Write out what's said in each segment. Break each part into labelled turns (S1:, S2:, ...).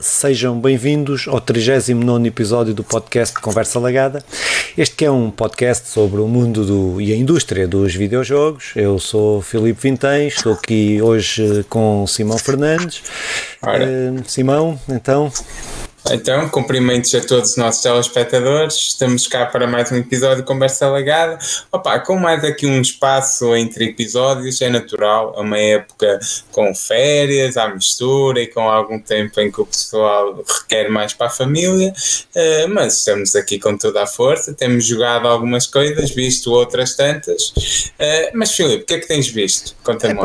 S1: sejam bem-vindos ao 39 episódio do podcast Conversa Lagada. Este que é um podcast sobre o mundo do, e a indústria dos videojogos. Eu sou Filipe Vintém, estou aqui hoje com Simão Fernandes. Uh, Simão, então,
S2: então, cumprimentos a todos os nossos telespectadores. Estamos cá para mais um episódio de Conversa Legada. Opa, com mais aqui um espaço entre episódios, é natural, é uma época com férias, à mistura e com algum tempo em que o pessoal requer mais para a família, uh, mas estamos aqui com toda a força. Temos jogado algumas coisas, visto outras tantas. Uh, mas, Filipe, o que é que tens visto? Conta-me.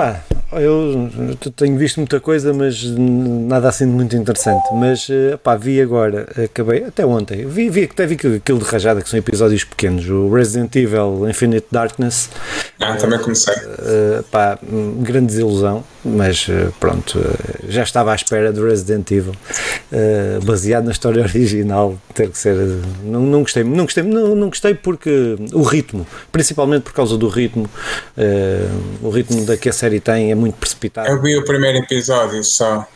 S1: Eu tenho visto muita coisa, mas nada assim de muito interessante. Mas, eh, pá, vi agora, acabei, até ontem, vi, vi, até vi aquilo de rajada, que são episódios pequenos, o Resident Evil Infinite Darkness.
S2: Ah, também comecei.
S1: Uh, pá, grande desilusão, mas uh, pronto, uh, já estava à espera do Resident Evil, baseado na história original, ter que ser, não, não gostei, não gostei, não, não gostei porque o ritmo, principalmente por causa do ritmo, o ritmo da que a série tem é muito precipitado.
S2: Eu vi o primeiro episódio só.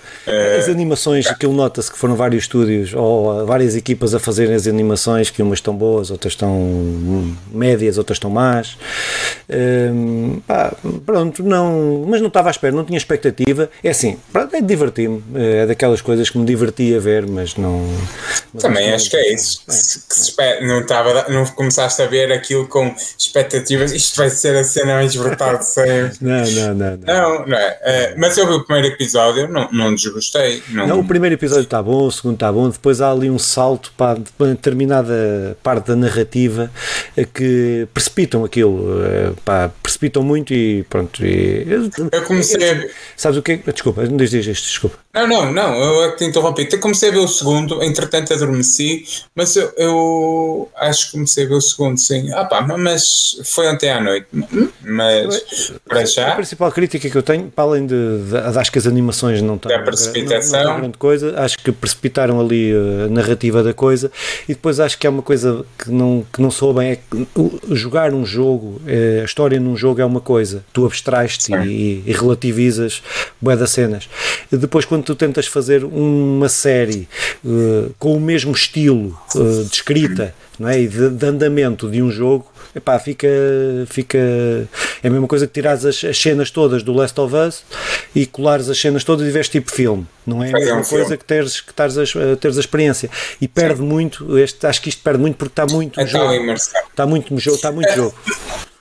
S1: As animações, aquilo nota-se que foram vários estúdios ou várias equipas a fazerem as animações, que umas estão boas, outras estão médias, outras estão más. Um, pá, pronto, não, mas não estava à espera, não tinha expectativa. É assim, pronto, é divertir-me, é daquelas coisas que me divertia ver, mas não.
S2: Mas Também acho que é isso. É. Que, que não, estava, não começaste a ver aquilo com expectativas, isto vai ser a cena mais brutal de sempre.
S1: não, não, não, não.
S2: Não, não é. Uh, mas eu vi o primeiro episódio, não, não desgostei. Não...
S1: não, o primeiro episódio está bom, o segundo está bom, depois há ali um salto para determinada parte da narrativa eh, que precipitam aquilo, eh, pá, precipitam muito e pronto. E,
S2: eu comecei a...
S1: Sabes o que é? Desculpa, não diz isto, desculpa.
S2: Não, não, não, eu é que te interrompi. Eu comecei a ver o segundo, entretanto adormeci, mas eu, eu acho que comecei a ver o segundo, sim. Ah pá, mas foi ontem à noite. Mas para já.
S1: A principal crítica que eu tenho, para além de, de acho que as animações não estão.
S2: Da precipitação. Não,
S1: não grande coisa, acho que precipitaram ali a narrativa da coisa e depois acho que é uma coisa que não, que não sou bem, é que jogar um jogo, é, a história num jogo é uma coisa, tu abstrais-te e, e, relativizas bué das cenas. E depois quando tu tentas fazer uma série uh, com o mesmo estilo uh, de escrita não é? e de, de andamento de um jogo, epá, fica, fica. É a mesma coisa que tirares as, as, cenas todas do Last of Us e colares as cenas todas e vês tipo filme. Não é a mesma coisa que teres, que teres, a, teres a experiência. E perde Sim. muito, este, acho que isto perde muito porque está muito
S2: é
S1: jogo. Está muito jogo. Está muito jogo.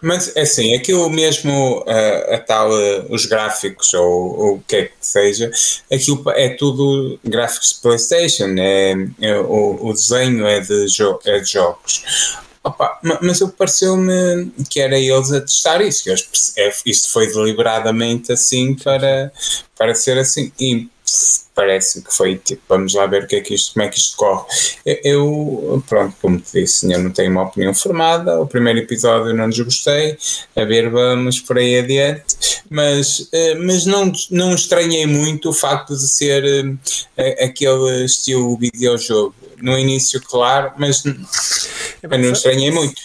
S2: Mas é assim, aquilo mesmo, uh, a tal, uh, os gráficos ou, ou, o que é que seja, aquilo é tudo gráficos de PlayStation, é, é o, o, desenho é de, jo é de jogos. Opa, mas eu pareceu-me que era eles a testar isso, que eles, é, isto foi deliberadamente assim para, para ser assim. E parece que foi tipo, vamos lá ver o que é que isto, como é que isto corre. Eu, pronto, como te disse, eu não tenho uma opinião formada, o primeiro episódio não desgostei, a ver, vamos por aí adiante, mas, eh, mas não, não estranhei muito o facto de ser eh, aquele estilo videojogo no início, claro, mas é, não estranhei muito.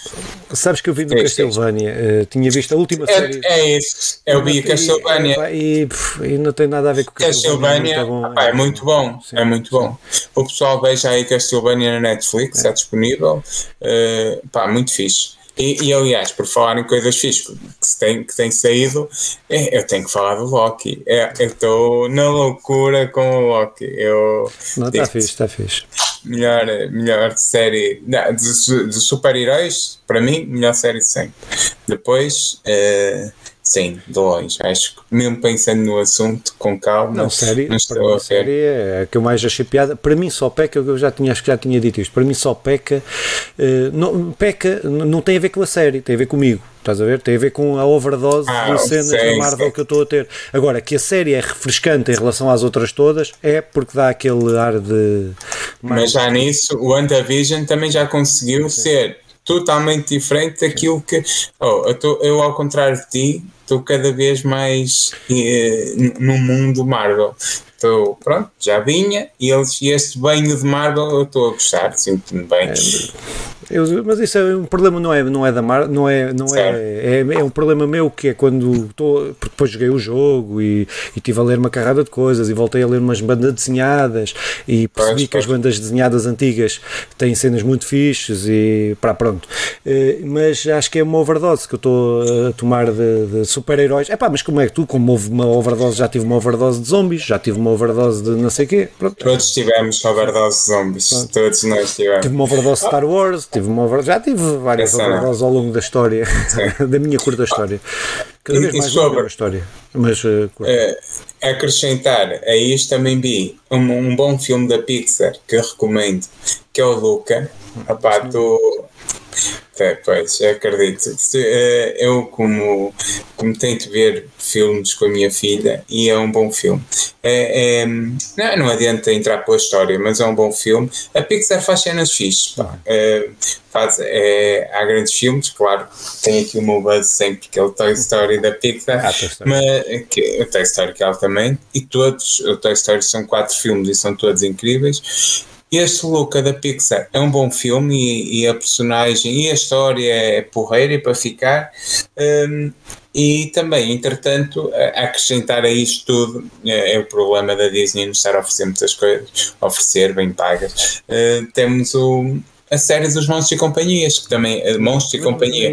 S1: Sabes que eu vi no é, Castlevania, uh, tinha visto a última
S2: é,
S1: série.
S2: É isso, eu vi Castlevania.
S1: E, e, e, não tem nada a ver com
S2: Castlevania. Castlevania é, muito bom, sim, é muito bom. O pessoal veja aí Castlevania na Netflix, está disponível. Uh, pá, muito fixe. E, e, aliás, por falar em coisas fixas que tem, que tem saído, é, eu tenho que falar do Loki. É, eu estou na loucura com o Loki. Eu,
S1: Não, está fixe, está fixe.
S2: Melhor, melhor série não, de, de super-heróis, para mim, melhor série de sempre. Depois, uh, Sim, de longe. Acho que mesmo pensando no assunto com calma.
S1: Não, série, não para mim, a série é a que eu mais achei piada. Para mim só peca, eu já tinha, acho que já tinha dito isto, para mim só peca, uh, não, peca não tem a ver com a série, tem a ver comigo. Estás a ver? Tem a ver com a overdose ah, de cenas da Marvel sim. que eu estou a ter. Agora, que a série é refrescante em relação às outras todas, é porque dá aquele ar de.
S2: Mas já nisso, o WandaVision também já conseguiu sim. ser totalmente diferente daquilo que. Oh, eu, tô, eu, ao contrário de ti, estou cada vez mais eh, no mundo Marvel. Estou, pronto, já vinha e eles, este banho de Marvel eu estou a gostar, sinto-me bem. É,
S1: eu, mas isso é um problema, não é, não é da Mar, não é, não é, é, é, um problema meu que é quando estou, porque depois joguei o jogo e, e tive a ler uma carrada de coisas e voltei a ler umas bandas desenhadas e percebi pois, que pois. as bandas desenhadas antigas têm cenas muito fixes e para pronto. Eh, mas acho que é uma overdose que eu estou a tomar de, de super-heróis. É pá, mas como é que tu, como houve uma overdose, já tive uma overdose de zombies, já tive uma overdose de não sei o quê. Pronto.
S2: Todos tivemos overdose de zombies, pronto. todos nós tivemos.
S1: Tive uma overdose de Star Wars, tive uma overdose, já tive várias overdoses ao longo da história, da minha curta história. Cada vez mais sobre a história. Mas, uh,
S2: acrescentar a isto também vi um, um, bom filme da Pixar que eu recomendo, que é o Luca. Epá, tu, é, pois, acredito. Eh, eu, como, como tento ver filmes com a minha filha, e é um bom filme. É, é, não, não adianta entrar pela história, mas é um bom filme. A Pixar faz cenas fixes. É, faz, é, há grandes filmes, claro, tem aqui o meu buzz sempre, que é o Toy Story da Pixar, ah, mas, que, o Toy Story que ela também, e todos, o Toy Story são quatro filmes e são todos incríveis. Este Luca da Pixar é um bom filme e, e a personagem e a história é porreira e para ficar. Um, e também, entretanto, acrescentar a isto tudo é, é, o problema da Disney não estar a oferecer muitas coisas, oferecer bem pagas. Uh, temos o, a série dos Monstros e Companhias, que também é Monstros e Companhia.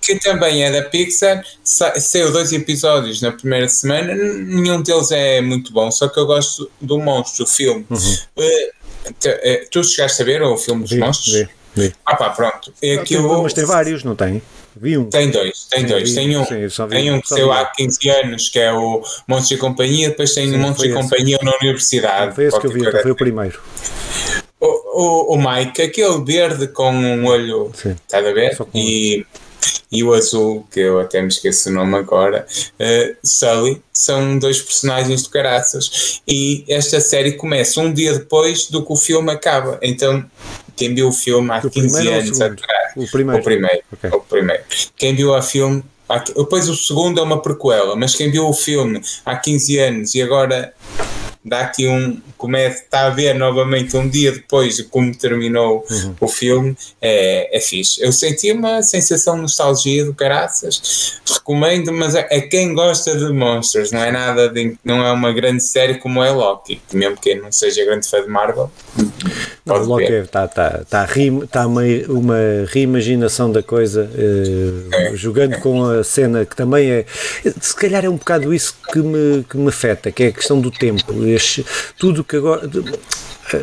S2: Que também é da Pixar, saiu dois episódios na primeira semana, nenhum deles é muito bom, só que eu gosto do Monstro, o filme. Uhum. Uh, tu chegaste a ver o filme dos vi, monstros? Vi, vi. Ah pá, pronto.
S1: É que eu, mas tem vários, não tem? Vi um.
S2: Tem dois, tem dois. Vi, tem um, sim, tem um que saiu há 15 anos, que é o Monstros e Companhia, depois tem sim, o Monstros e Companhia na Universidade.
S1: Foi esse que eu vi, então foi o primeiro.
S2: O, o, o Mike, aquele verde com um olho, está a ver? E e o azul, que eu até me esqueço o nome agora, uh, Sully, são dois personagens de caraças. E esta série começa um dia depois do que o filme acaba. Então, quem viu o filme há o 15 anos atrás.
S1: O primeiro.
S2: O primeiro, okay. o primeiro. Quem viu o filme. Depois o segundo é uma prequela, mas quem viu o filme há 15 anos e agora dá aqui um. Começa, está a ver novamente um dia depois de como terminou uhum. o filme, é, é fixe. Eu senti uma sensação de nostalgia do caraças, recomendo, mas é, é, quem gosta de monstros, não é nada de, não é uma grande série como é Loki, mesmo que não seja grande fã de Marvel.
S1: Não, Loki está tá, tá, tá uma, uma reimaginação da coisa, eh, é, jogando é. com a cena que também é. Se calhar é um bocado isso que me, que me afeta, que é a questão do tempo tudo que agora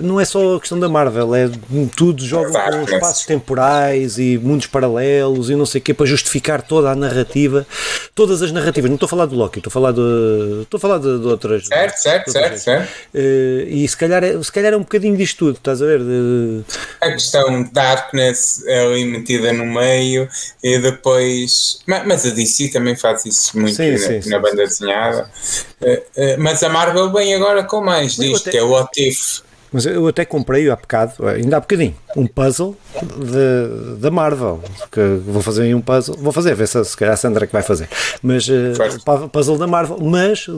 S1: não é só a questão da Marvel, é tudo jogam com espaços temporais e mundos paralelos e não sei o quê para justificar toda a narrativa, todas as narrativas. Não estou a falar do Loki, estou a falar de, estou a falar de, de outras.
S2: Certo, certo, certo, certo.
S1: Uh, e se calhar, é, se calhar é um bocadinho disto tudo, estás a ver? De...
S2: A questão Darkness é ali metida no meio e depois. Mas, mas a DC também faz isso muito sim, na, sim, na sim, banda desenhada. Uh, uh, mas a Marvel vem agora com mais disto, até... que é o What If.
S1: Mas eu até comprei há bocado, ainda há bocadinho, um puzzle da Marvel. Que vou fazer aí um puzzle. Vou fazer, ver se, se calhar a Sandra que vai fazer. Mas uh, puzzle da Marvel, mas da,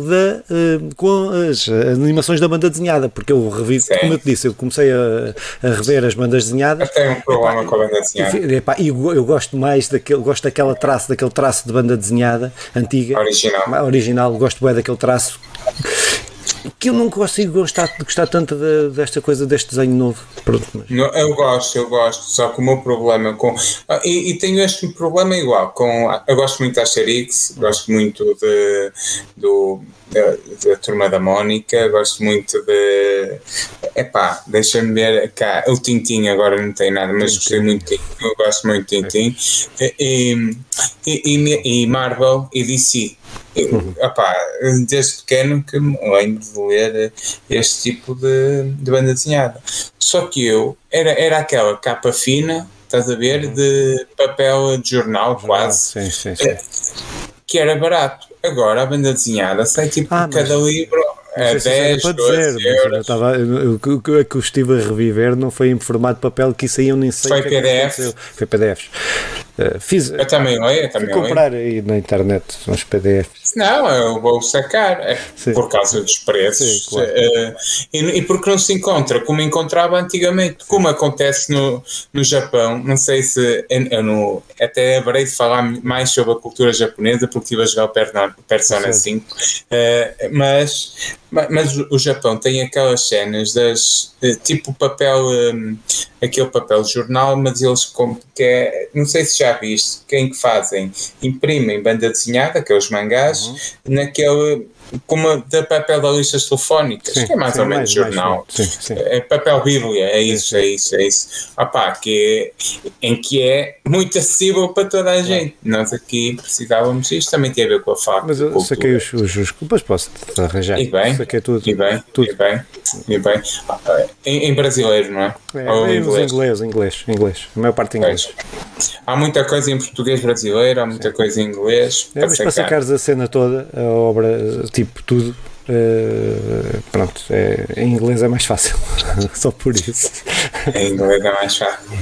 S1: uh, com as animações da banda desenhada, porque eu revi, Sim. como eu te disse, eu comecei a, a rever as bandas desenhadas.
S2: Eu tenho um problema epá, com a banda desenhada. E, epá,
S1: eu, eu gosto mais daquele, gosto daquela traço, daquele traço de banda desenhada antiga.
S2: Original.
S1: Original, gosto bem daquele traço que eu não consigo gostar, gostar tanto de, desta coisa, deste desenho novo. Pronto, mas...
S2: Eu gosto, eu gosto, só que o meu problema com. Ah, e, e, tenho este problema igual. com Eu gosto muito da Asterix, gosto muito de, do, da, da Turma da Mónica, gosto muito de. Epá, deixa-me ver cá. O Tintin agora não tem nada, mas gostei muito de Eu gosto muito de Tintin. E, e, e, e Marvel e DC Uhum. Opá, desde pequeno que me lembro de ler este tipo de, de banda desenhada. Só que eu era, era aquela capa fina, estás a ver, uhum. de papel de jornal quase,
S1: sim, sim, sim.
S2: que era barato. Agora a banda desenhada sai tipo ah, cada mas... livro a 10, para dizer, euros. Eu
S1: estava, eu, o que é eu estive a reviver não foi em formato de papel que isso aí eu nem sei.
S2: Foi PDF.
S1: foi PDFs. Uh, fiz,
S2: eu também leio, eu também
S1: fui comprar aí na internet uns PDFs.
S2: Não, eu vou sacar é por causa dos preços Sim, claro. uh, e, e, porque não se encontra como encontrava antigamente, como acontece no, no Japão. Não sei se eu, no, até haverei de falar mais sobre a cultura japonesa porque estive a jogar o Persona 5, uh, mas mas o Japão tem aquelas cenas das tipo papel, um, aquele papel de jornal, mas eles como que é, não sei se já viste, quem que fazem, imprimem banda desenhada, aqueles mangás, uhum. naquele como da papel da listas telefónicas, sim, que é mais sim, ou menos mais, jornal. Mais, sim, é papel bíblia, é isso, é isso, é isso. Opá, que é, em que é muito acessível para toda a gente. Nós aqui precisávamos isto, também tem a ver com a faca.
S1: Mas eu saquei os, os, os depois posso arranjar.
S2: E bem, saquei tudo. E bem, tudo. E bem, e bem. Em, em, brasileiro, não é?
S1: É, Ou em inglês. inglês, inglês, inglês. A maior parte em inglês.
S2: Há muita coisa em português brasileiro, há muita coisa em inglês.
S1: É, mas para sacares a cena toda, a obra, tipo tudo, Uh, pronto, é, em inglês é mais fácil, só por isso.
S2: Em inglês é mais fácil.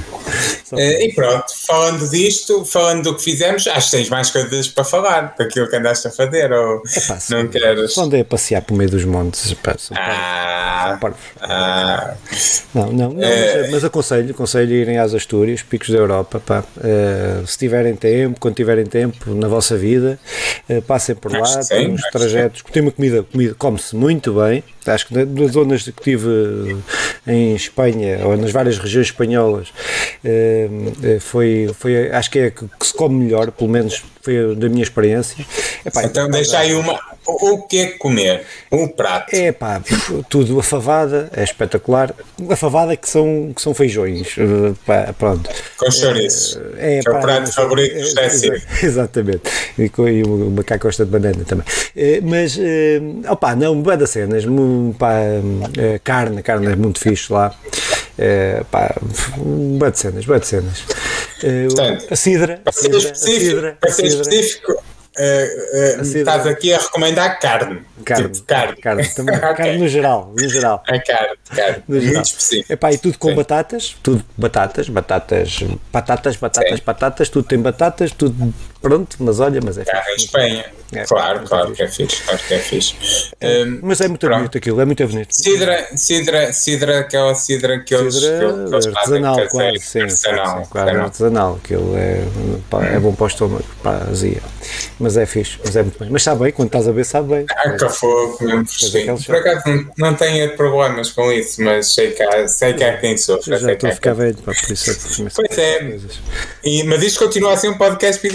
S2: Uh, e pronto, falando disto, falando do que fizemos, acho que tens mais coisas para falar daquilo que andaste a fazer, ou Epá, não queres?
S1: Andei a passear por meio dos montes. Pá,
S2: ah, ah,
S1: não, não, não uh, mas, mas, aconselho, aconselho irem às Astúrias, picos da Europa, pá, se tiverem tempo, quando tiverem tempo na vossa vida, passem por lá, tem uns trajetos, tem uma comida, comida come-se muito bem. Acho que nas zonas que tive em Espanha, ou nas várias regiões espanholas, eh, eh, foi, foi, acho que é que se come melhor, pelo menos foi da minha experiência.
S2: Epá, então deixa aí uma, o que é comer? Um prato.
S1: É pá, tudo. A favada é espetacular. A favada que são, que são feijões. Eh, pá, pronto.
S2: Com chouriços. É, é, pá, é o prato favorito do
S1: é, Exatamente. E, com, e o macaco gosta de banana também. Eh, mas, eh, opá, não, boa das cenas. Pá, carne, carne é muito fixe lá. É, pá, boa de cenas, boa de cenas. Portanto, a cidra, a cidra, a cidra,
S2: a cidra, específico, Uh, uh, estás aqui a recomendar carne.
S1: Carne, tipo carne. Carne, também, okay. carne no geral, no geral.
S2: A carne, carne. No geral. Muito específico.
S1: Epá, e tudo com Sim. batatas, tudo batatas, batatas, batatas, batatas, Sim. batatas, tudo tem batatas, tudo pronto, mas olha, mas é
S2: Carne em Espanha. É, claro, claro que é fixe, claro que é fixe.
S1: É, um, mas é muito pronto. bonito aquilo, é muito bonito.
S2: Cidra, cidra, cidra, aquela cidra que eles, cidra que eles
S1: artesanal, fazem, quase, sim, artesanal, sim, sim, claro, artesanal, aquilo é, é bom para o estômago, para a azia. Mas é fixe, mas é muito bem. Mas sabe bem, quando estás a ver, sabe bem.
S2: Ah, que fogo, sim. Por acaso não, não tenho problemas com isso, mas sei que há, sei que há quem sofre.
S1: Já estou a ficar velho, por isso é
S2: que Pois é, e, mas isto continua a ser um podcast de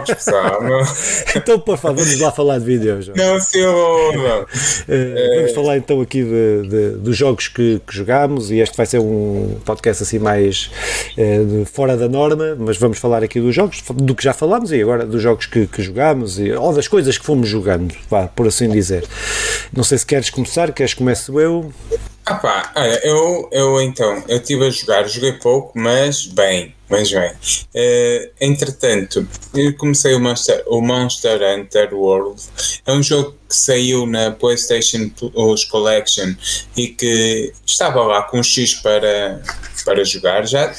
S2: pessoal.
S1: então, por favor, vamos lá falar de videojogos.
S2: Não, senhor, não.
S1: Uh, vamos falar então aqui de, de, dos jogos que, que jogámos e este vai ser um podcast assim mais uh, fora da norma, mas vamos falar aqui dos jogos, do que já falámos e agora dos jogos que, que jogámos e, ou das coisas que fomos jogando, vá, por assim dizer. Não sei se queres começar, queres começo eu?
S2: Ah pá, olha, eu, eu então, eu estive a jogar, joguei pouco, mas bem, mas bem. Uh, entretanto, eu comecei o Monster, o Monster Hunter World, é um jogo que saiu na PlayStation Plus Collection e que estava lá com um X para, para jogar já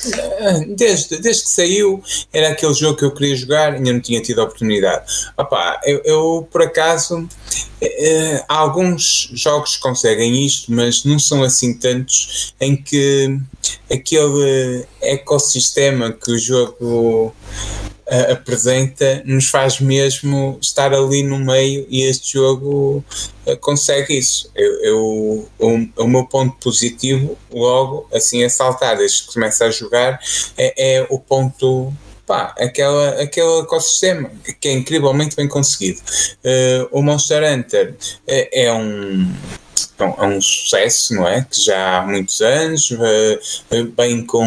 S2: desde, desde que saiu era aquele jogo que eu queria jogar ainda não tinha tido a oportunidade Opa, eu, eu por acaso eh, alguns jogos conseguem isto mas não são assim tantos em que aquele ecossistema que o jogo uh, apresenta nos faz mesmo estar ali no meio e este jogo uh, consegue isso. Eu, eu o, o, meu ponto positivo, logo assim a saltar, desde que começa a jogar, é, é o ponto pá, aquela, aquele ecossistema que é incrivelmente bem conseguido. Uh, o Monster Hunter é, é um é um sucesso, não é? Que já há muitos anos, bem com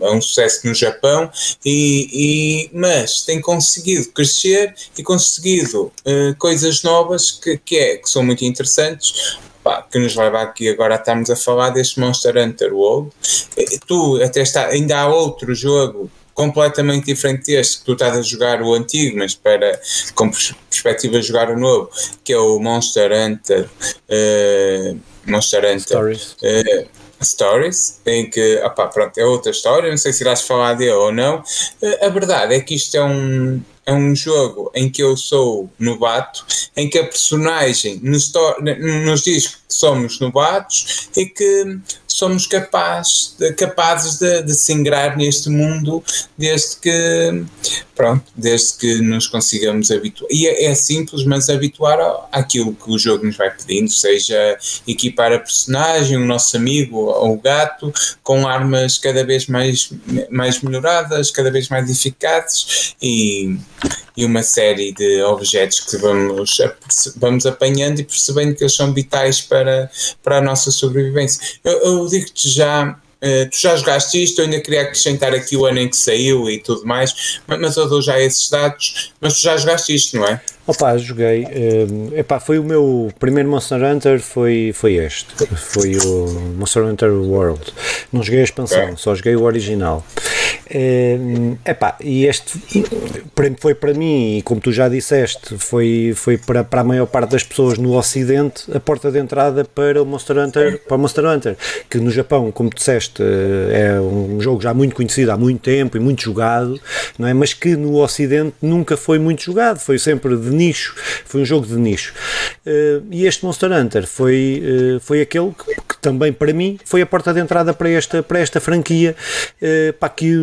S2: é um sucesso no Japão, e, e, mas tem conseguido crescer e conseguido uh, coisas novas que, que, é, que são muito interessantes. Que nos leva aqui agora a estarmos a falar deste Monster Hunter World. Tu até está, ainda há outro jogo completamente diferente deste, que tu estás a jogar o antigo, mas para com perspectiva de jogar o novo, que é o Monster Hunter uh, Monster Hunter uh, Stories, em que, opá, pronto, é outra história, não sei se irás falar dele ou não. A verdade é que isto é um, é um jogo em que eu sou novato, em que a personagem nos, nos diz que somos novatos e que somos capaz, capazes de, de se ingrar neste mundo desde que pronto, desde que nos consigamos habituar. E é, é simples, mas habituar àquilo que o jogo nos vai pedindo, seja equipar a personagem, o nosso amigo ou o gato, com armas cada vez mais, mais melhoradas, cada vez mais eficazes e, e uma série de objetos que vamos, vamos apanhando e percebendo que eles são vitais para, para a nossa sobrevivência. Eu, eu digo-te já Uh, tu já jogaste isto, eu ainda queria acrescentar aqui o ano em que saiu e tudo mais, mas, mas eu dou já esses dados, mas tu já jogaste isto, não é?
S1: Opa, joguei. Uh, epá, foi o meu primeiro Monster Hunter, foi, foi este. Foi o Monster Hunter World. Não joguei a expansão, é. só joguei o original. Uh, epá, e este foi para mim, e como tu já disseste, foi, foi para, para a maior parte das pessoas no Ocidente a porta de entrada para o Monster Hunter, para o Monster Hunter, que no Japão, como tu disseste, é um jogo já muito conhecido há muito tempo e muito jogado, não é? Mas que no Ocidente nunca foi muito jogado, foi sempre de nicho, foi um jogo de nicho. Uh, e este Monster Hunter foi, uh, foi aquele que, que, também para mim foi a porta de entrada para esta, para esta franquia, uh, pá, que,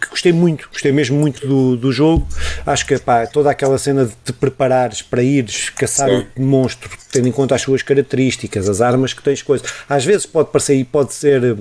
S1: que, gostei muito, gostei mesmo muito do, do jogo. Acho que pá, toda aquela cena de te preparares para ires caçar Sim. o monstro, tendo em conta as suas características, as armas que tens, coisas. Às vezes pode parecer pode ser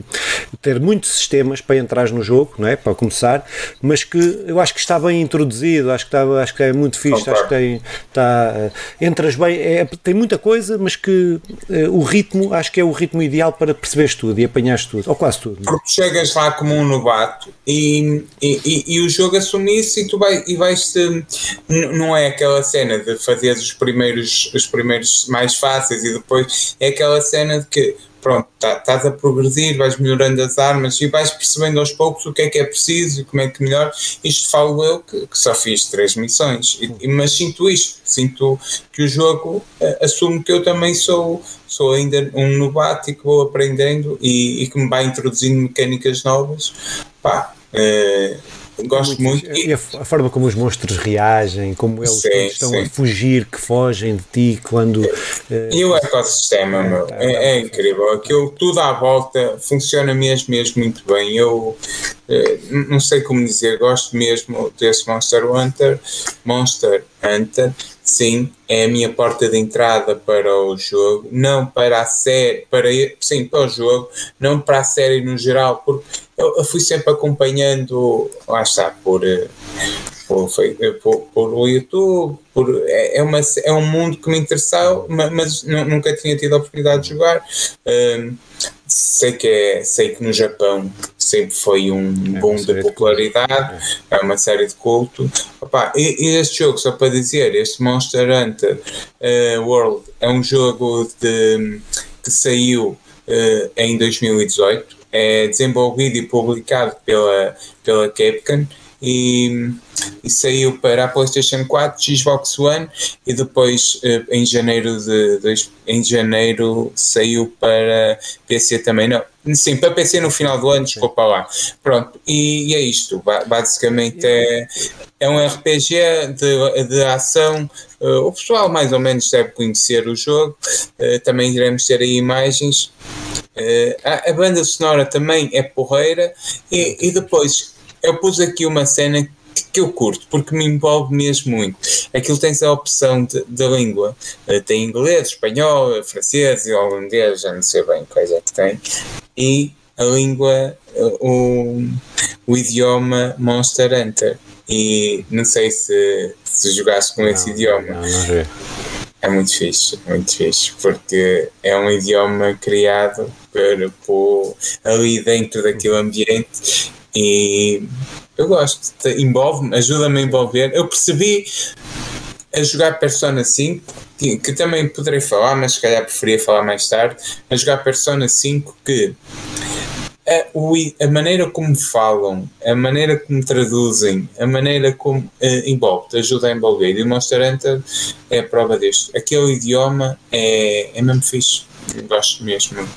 S1: ter muitos sistemas para entrar no jogo, não é? Para começar, mas que eu acho que está bem introduzido, acho que, está, acho que é muito fixe, acho que tem tem, tá, entras bem, é, tem muita coisa, mas que uh, o ritmo, acho que é o ritmo ideal para perceberes tudo e apanhares tudo, ou quase tudo.
S2: Porque chegas lá como um novato e, e, e, o jogo assume isso e tu vai, e vais-te. Não é aquela cena de fazer os primeiros, os primeiros mais fáceis e depois é aquela cena de que pronto, tá, estás a progredir, vais melhorando as armas e vais percebendo aos poucos o que é que é preciso e como é que melhor. Isto falo eu que, que só fiz três missões, e, mas sinto isto, sinto que o jogo uh, assume que eu também sou, sou ainda um novato e que vou aprendendo e, e que me vai introduzindo mecânicas novas. Pá, uh, Gosto muito.
S1: E a, a, forma como os monstros reagem, como eles sim, estão sim. a fugir, que fogem de ti quando. Uh,
S2: e o ecossistema, é, meu, tá, é, é, incrível. Aquilo tudo à volta funciona mesmo, mesmo muito bem. Eu uh, não sei como dizer, gosto mesmo desse Monster Hunter. Monster Hunter, sim, é a minha porta de entrada para o jogo, não para a série, para, sim, para o jogo, não para a série no geral, porque eu, eu fui sempre acompanhando, lá está, por, eh, por, por, por o YouTube, por, é, é, uma, é um mundo que me interessou, mas, nunca tinha tido a oportunidade de jogar. Um, sei que é, sei que no Japão sempre foi um é boom de popularidade, é uma série de culto. Opa, e, e, este jogo, só para dizer, este Monster Hunter uh, World é um jogo de, que saiu uh, em 2018 é desenvolvido e publicado pela, pela Capcom e, e, saiu para a PlayStation 4, Xbox One e depois eh, em janeiro de, de, em janeiro saiu para PC também. Não sim para PC no final do ano desculpa lá. Pronto e, e é isto. Basicamente é, é um RPG de, de ação. Uh, o pessoal mais ou menos deve conhecer o jogo. Uh, também iremos ter aí imagens. A, a, banda sonora também é porreira. E, e depois eu pus aqui uma cena que, eu curto porque me envolve mesmo muito. Aquilo tens a opção da língua, uh, tem inglês, espanhol, francês e holandês, já não sei bem quais é que tem, e a língua, uh, o, o idioma Monster Hunter. E não sei se, se jogaste com não, esse idioma. Não, não é muito fixe, muito fixe, porque é um idioma criado para pôr ali dentro daquele ambiente e eu gosto, envolve-me, ajuda-me a envolver. Eu percebi a jogar Persona 5, que, que, também poderei falar, mas se calhar preferia falar mais tarde, a jogar Persona 5 que a, a maneira como falam, a maneira como traduzem, a maneira como uh, envolve, ajuda a envolver. E o Monster Hunter é a prova disto. Aquele idioma é, é mesmo fixe. Gosto mesmo.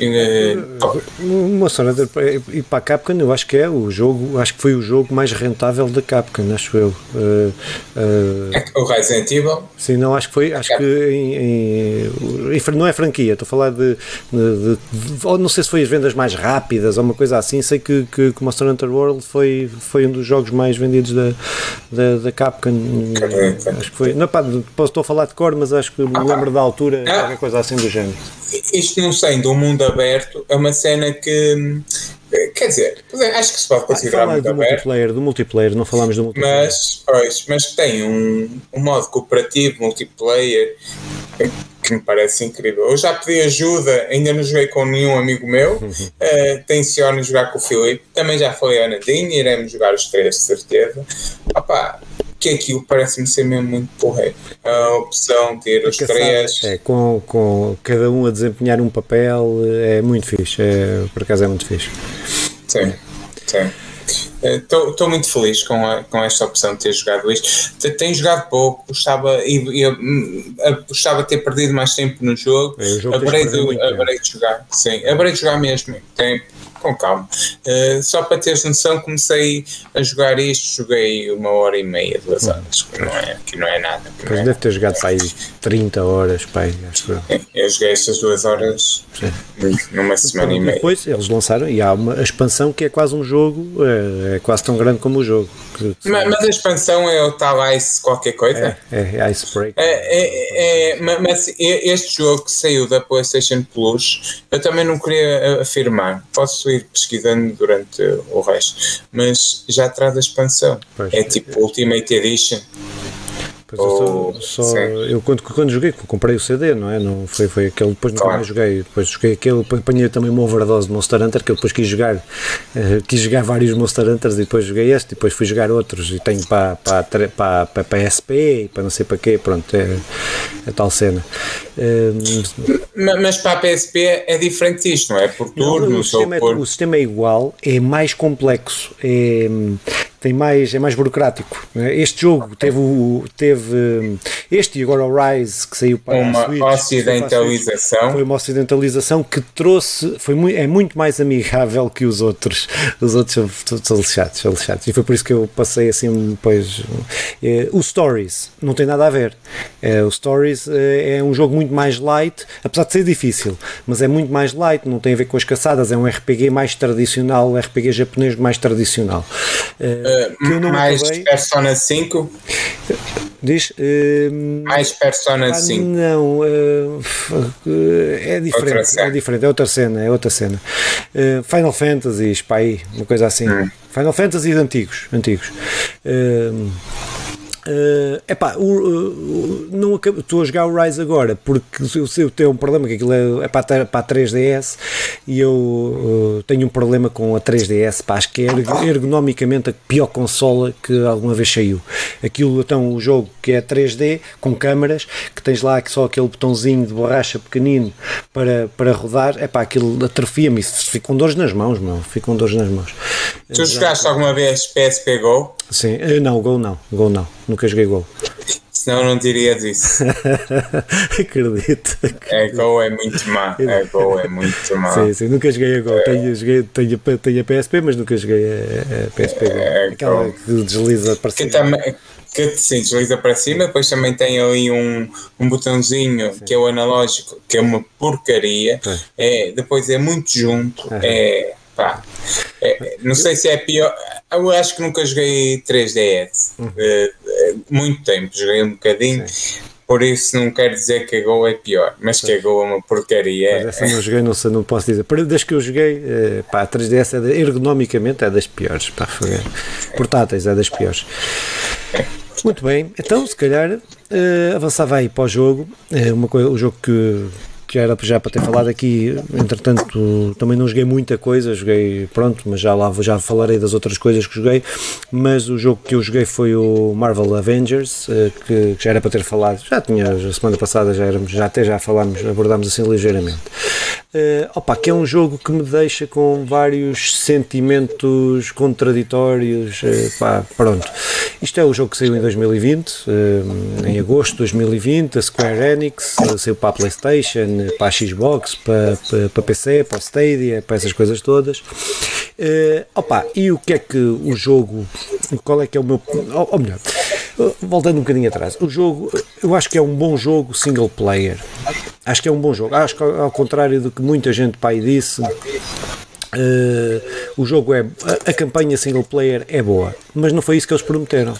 S1: Uh, Monster Hunter e para a Capcom eu acho que é o jogo, acho que foi o jogo mais rentável da Capcom, acho eu. Uh,
S2: uh, o Resident Evil?
S1: Sim, não, acho que foi, acho que em, em, não é franquia, estou a falar de, de, de, não sei se foi as vendas mais rápidas ou uma coisa assim, sei que, que, que Monster Hunter World foi, foi um dos jogos mais vendidos da, da, da Capcom. Acho que foi, não, pá, estou a falar de cor, mas acho que me lembro da altura, ah, qualquer coisa assim do género.
S2: Isto não sendo um mundo aberto, é uma cena que Quer dizer, acho que se pode considerar ah, muito
S1: do
S2: aberto.
S1: Multiplayer, do multiplayer, não falamos do multiplayer.
S2: Mas, pois, mas tem um, um modo cooperativo, multiplayer, que me parece incrível. Eu já pedi ajuda, ainda não joguei com nenhum amigo meu, uh, tenciono jogar com o Filipe, também já foi a Nadinha, iremos jogar os três de certeza. Opa, que aquilo parece-me ser mesmo muito porreiro. A opção de ter os três.
S1: É, com, com cada um a desempenhar um papel é muito fixe. É, por acaso é muito fixe.
S2: Sim, sim. Estou muito feliz com, a, com esta opção de ter jogado isto. Tenho jogado pouco, gostava, e, gostava de ter perdido mais tempo no jogo. É, abrei, de, abrei de jogar, sim, abrei de jogar mesmo tempo com calma. Uh, só para teres noção, comecei a jogar isto, joguei uma hora e meia, duas hum. horas, que não é, que não é nada.
S1: Mas é. deve ter jogado para aí 30 horas, pai,
S2: eu. Eu joguei estas duas horas Sim. numa semana e meia.
S1: Depois eles lançaram, e há uma expansão que é quase um jogo, é, é quase tão grande como o jogo.
S2: Mas, mas, a expansão é o tal Ice qualquer coisa?
S1: É, é Ice Break.
S2: É, é, é, mas este jogo que saiu da PlayStation Plus, eu também não queria afirmar. Posso ir pesquisando durante o resto, mas já traz a expansão. Pois. É tipo Ultimate Edition.
S1: Ou, só, só eu quando, quando joguei, comprei o CD, não é? Não, foi, foi aquele, depois nunca claro. mais joguei. Depois joguei aquele, apanhei também uma overdose de Monster Hunter, que eu depois quis jogar, uh, quis jogar vários Monster Hunters e depois joguei este, e depois fui jogar outros e tenho para, para, para, para, para SP e para não sei para quê, pronto, é, é tal cena.
S2: Uh, mas para a PSP é diferente disto, não é? Por turno,
S1: o, sistema é, o sistema é igual, é mais complexo. É, tem mais, é mais burocrático. Este jogo teve, o, teve este e agora o Rise que saiu para
S2: uma a Switch, ocidentalização.
S1: Foi uma ocidentalização que trouxe, foi muito, é muito mais amigável que os outros. Os outros são todos alixados. E foi por isso que eu passei assim, pois. É, o Stories não tem nada a ver. É, o Stories é, é um jogo muito mais light, apesar de ser difícil, mas é muito mais light, não tem a ver com as caçadas, é um RPG mais tradicional, RPG japonês mais tradicional.
S2: É, Uh, mais acabei. Persona 5?
S1: Diz? Uh,
S2: mais Persona 5?
S1: Não, uh, é diferente, é diferente, é outra cena, é outra cena. Uh, Final Fantasy, pá, aí, uma coisa assim. Hum. Final Fantasy antigos, antigos. Uh, Uh, epá, o, uh, não estou a jogar o Rise agora porque eu, eu tenho um problema que aquilo é, é para, para a 3DS e eu uh, tenho um problema com a 3DS pá, acho que é ergonomicamente a pior consola que alguma vez saiu. Aquilo então o jogo que é 3D com câmaras que tens lá só aquele botãozinho de borracha pequenino para, para rodar é pá, aquilo atrofia-me ficam dores nas mãos meu, ficam dores nas mãos.
S2: Tu jogaste alguma vez PSP Go?
S1: Sim, eh, não, Gol não, Gol não, nunca joguei Gol.
S2: Senão não diria disso.
S1: acredito,
S2: A Go é muito má. A Go é muito má.
S1: Sim, sim, nunca joguei a Go. É. Tenho, joguei, tenho, tenho a PSP, mas nunca joguei a, a PSP Go. É, Aquela Go. que desliza para cima.
S2: Que também, que sim, desliza para cima, depois também tem ali um, um botãozinho sim. que é o analógico, que é uma porcaria. É, depois é muito junto. É, pá. É, não sei se é pior. Eu acho que nunca joguei 3DS. Uhum. Uh, muito tempo, joguei um bocadinho. Sim. Por isso não quero dizer que a Go é pior, mas que a Go é uma porcaria.
S1: Mas essa não joguei, não, sei, não posso dizer. Desde que eu joguei, pá, a 3DS é de, ergonomicamente é das piores. Pá, portáteis é das piores. Muito bem, então se calhar uh, avançava aí para o jogo. Uh, uma coisa, o jogo que que era já para ter falado aqui, entretanto também não joguei muita coisa, joguei pronto, mas já lá já falarei das outras coisas que joguei, mas o jogo que eu joguei foi o Marvel Avengers, eh, que, já era para ter falado, já tinha, a semana passada já éramos, já até já falámos, abordámos assim ligeiramente. Uh, opa, que é um jogo que me deixa com vários sentimentos contraditórios, uh, pá, pronto. Isto é o jogo que saiu em 2020, em agosto de 2020, a Square Enix, saiu para a Playstation, para a Xbox, para, para, PC, para o Stadia, para essas coisas todas. opa, e o que é que o jogo, qual é que é o meu, ou melhor, voltando um bocadinho atrás, o jogo, eu acho que é um bom jogo single player. Acho que é um bom jogo. Acho que ao contrário do que muita gente pai disse, Uh, o jogo é. A, a, campanha single player é boa, mas não foi isso que eles prometeram.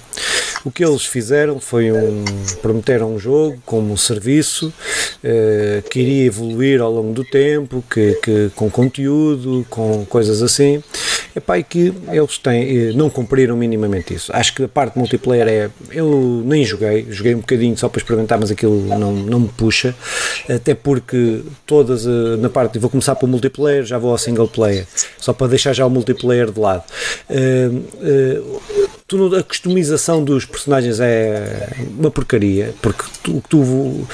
S1: O que eles fizeram foi um. prometeram um jogo como um serviço uh, que iria evoluir ao longo do tempo, que, que, com conteúdo, com coisas assim. Epá, e que eles têm, eh, não cumpriram minimamente isso. Acho que a parte multiplayer é. Eu nem joguei, joguei um bocadinho só para experimentar, mas aquilo não, não me puxa. Até porque todas na parte. Vou começar pelo multiplayer, já vou ao single player, só para deixar já o multiplayer de lado. Uh, uh, a customização dos personagens é uma porcaria, porque tu, tu,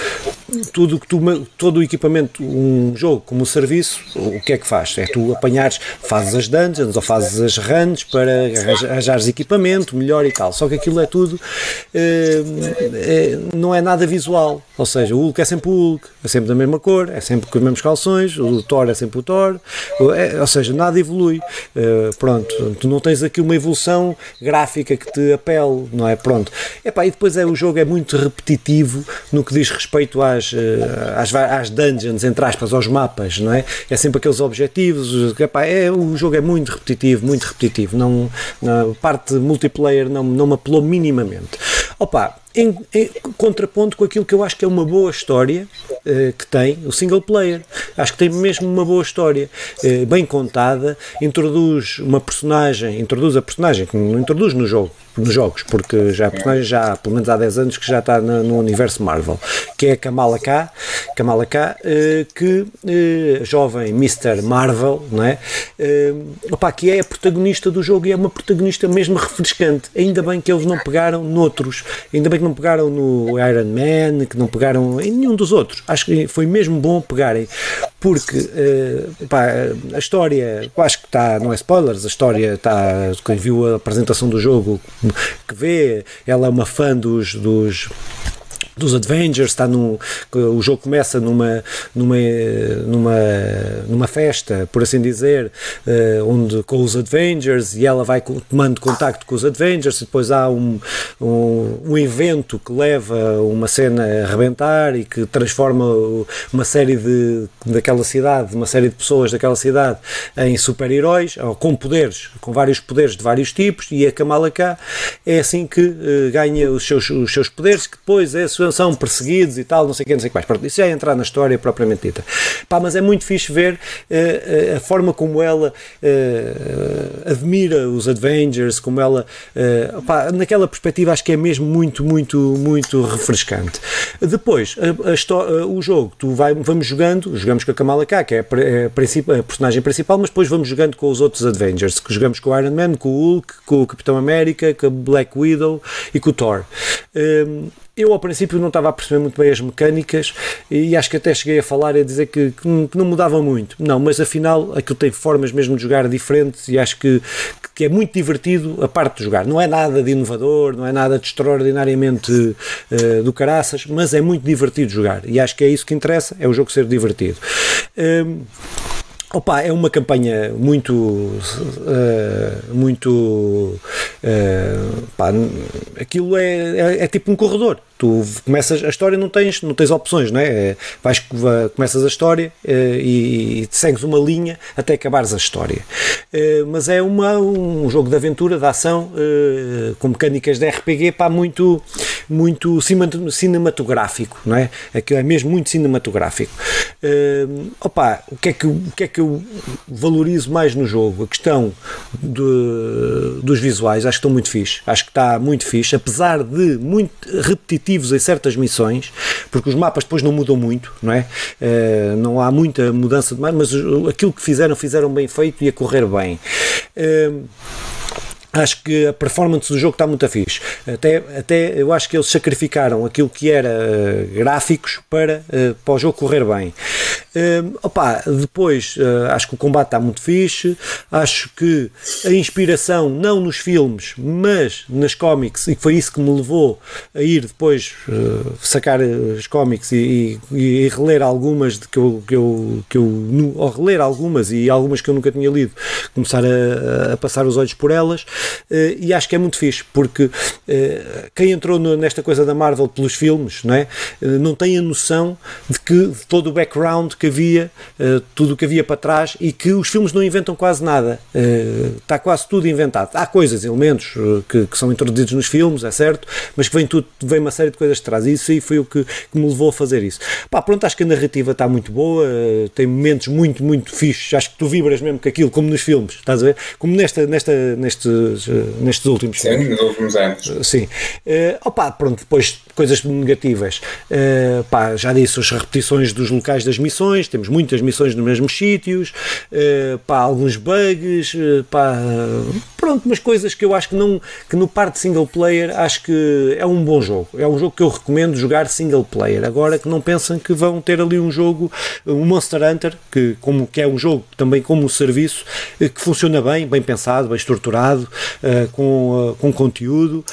S1: tudo que tu, todo o equipamento, um jogo como serviço, o que é que faz? É tu apanhares, fazes as dungeons ou fazes as runs para arranjares equipamento melhor e tal. Só que aquilo é tudo, é, é, não é nada visual. Ou seja, o Hulk é sempre o Hulk, é sempre da mesma cor, é sempre com os mesmos calções, o Thor é sempre o Thor, é, ou seja, nada evolui. Eh, pronto, tu não tens aqui uma evolução gráfica que te apele, não é? Pronto. Epá, e depois é, o jogo é muito repetitivo no que diz respeito às, eh, às, às dungeons, entre aspas, aos mapas, não é? É sempre aqueles objetivos, epá, é, o jogo é muito repetitivo, muito repetitivo. Não, na parte multiplayer não, não me apelou minimamente. Opa, em, em, contraponto com aquilo que eu acho que é uma boa história uh, que tem o single player. Acho que tem mesmo uma boa história, uh, bem contada, introduz uma personagem, introduz a personagem que não introduz no jogo, nos jogos, porque já personagem já, pelo menos há 10 anos que já está no, no universo Marvel, que é a Kamala K, Kamala K, uh, que uh, jovem Mr. Marvel, não é? Uh, opa, que é a protagonista do jogo e é uma protagonista mesmo refrescante. Ainda bem que eles não pegaram noutros, ainda bem que não pegaram no Iron Man, que não pegaram em nenhum dos outros. Acho que foi mesmo bom pegarem, porque a história, acho que está, não é spoilers, a história está, quem viu a apresentação do jogo que vê, ela é uma fã dos, dos dos Avengers, está no, o jogo começa numa, numa, numa, numa festa, por assim dizer, uh, onde com os Avengers e ela vai tomando contacto com os Avengers, e depois há um, um, um evento que leva uma cena a arrebentar e que transforma uma série de daquela cidade, uma série de pessoas daquela cidade em super-heróis, com poderes, com vários poderes de vários tipos, e a Kamala K é assim que uh, ganha os seus, os seus poderes, que depois sua são perseguidos e tal, não sei o que, não sei o que mais. Pronto, isso já é entrar na história propriamente dita. Pá, mas é muito fixe ver uh, a forma como ela uh, admira os Avengers, como ela, uh, pá, naquela perspectiva acho que é mesmo muito, muito, muito refrescante. Depois, a, a o jogo, tu vai, vamos jogando, jogamos com a Kamala K, que é a, a, personagem principal, mas depois vamos jogando com os outros Avengers, que jogamos com o Iron Man, com o Hulk, com o Capitão América, com a Black Widow e com o Thor. Um, eu ao princípio não estava a perceber muito bem as mecânicas e acho que até cheguei a falar e a dizer que, que, não mudava muito. Não, mas afinal aquilo tem formas mesmo de jogar diferentes e acho que, que é muito divertido a parte de jogar. Não é nada de inovador, não é nada de extraordinariamente uh, do caraças, mas é muito divertido jogar e acho que é isso que interessa, é o jogo ser divertido. Um, Opa, é uma campanha muito uh, muito uh, pá, aquilo é, é, é, tipo um corredor tu começas a história não tens não tens opções não é, é vais começas a história uh, e, e, segues uma linha até acabares a história mas é uma um jogo de aventura de ação com mecânicas de RPG pá, muito muito cinematográfico não é aquilo é mesmo muito cinematográfico opa o que é que o que é que eu valorizo mais no jogo? A questão de, dos visuais, acho que estão muito fixe. Acho que está muito fixe, apesar de muito em certas missões, porque os mapas depois não mudam muito, não é? Uh, não há muita mudança de mais, mas aquilo que fizeram, fizeram bem feito e a correr bem. Uh, Acho que a performance do jogo está muito fixe. Até, até eu acho que eles sacrificaram aquilo que era uh, gráficos para, uh, para o jogo correr bem. Uh, opa, depois acho que o combate está muito fixe. Acho que a inspiração, não nos filmes, mas nas cómics, e foi isso que me levou a ir depois sacar os cómics e, e, e, reler algumas de que eu, que eu, que eu ou reler algumas e algumas que eu nunca tinha lido, começar a, a passar os olhos por elas. Uh, e acho que é muito fixe, porque uh, quem entrou nesta coisa da Marvel pelos filmes não, é? Uh, não tem a noção de que todo o background que havia, tudo o que havia para trás e que os filmes não inventam quase nada, está quase tudo inventado. Há coisas, elementos que, que, são introduzidos nos filmes, é certo, mas que vem, tudo, vem uma série de coisas de trás. E isso aí foi o que, que me levou a fazer isso. Pá, pronto, acho que a narrativa está muito boa, tem momentos muito, muito fixos. Acho que tu vibras mesmo com aquilo, como nos filmes, estás a ver? Como nesta, nesta, nestes nestes últimos
S2: Sim, nos últimos anos.
S1: Sim. Uh, opa, pronto, depois coisas negativas. Uh, pá, já disse, as repetições dos locais das missões, temos muitas missões nos mesmos sítios, uh, pá, alguns bugs, uh, pá, pronto, umas coisas que eu acho que não, que no parte single player acho que é um bom jogo. É um jogo que eu recomendo jogar single player. Agora que não pensam que vão ter ali um jogo, um Monster Hunter, que, como, que é um jogo também como um serviço, que funciona bem, bem pensado, bem estruturado, com, com conteúdo.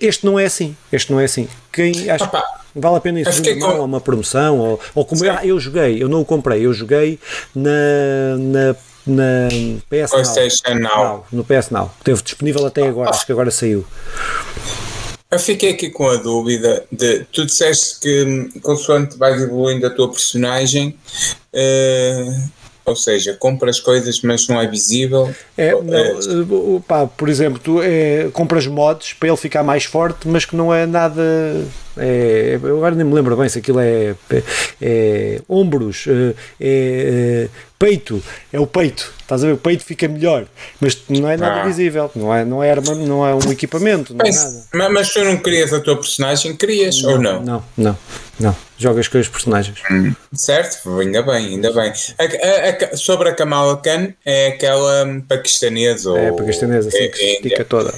S1: Este não é assim. Este não é assim. Quem acha Opa, vale a pena isso de com... uma promoção ou, ou como eu, eu joguei, eu não o comprei, eu joguei na, na na PS
S2: PlayStation Now. Now.
S1: No PS Now. Teve disponível até agora, acho que agora saiu.
S2: Eu fiquei aqui com a dúvida de tu disseste que consoante vais evoluindo a tua personagem, uh, ou seja, compras coisas, mas não é visível.
S1: É, não, pá, por exemplo, tu é, compras mods para ele ficar mais forte, mas que não é nada. É, eu agora nem me lembro bem se aquilo é, é, é ombros, é, é peito, é o peito, estás a ver? O peito fica melhor, mas não é nada ah. visível, não é, não é arma, não é um equipamento, não mas,
S2: é nada. Mas tu não querias a tua personagem, querias
S1: não,
S2: ou não?
S1: Não, não, não. Jogas com os personagens.
S2: Certo, ainda bem, ainda bem. A, a, a, sobre a Kamala Khan, é aquela hum, paquistanesa.
S1: É, paquistanesa, assim, é, que estica toda.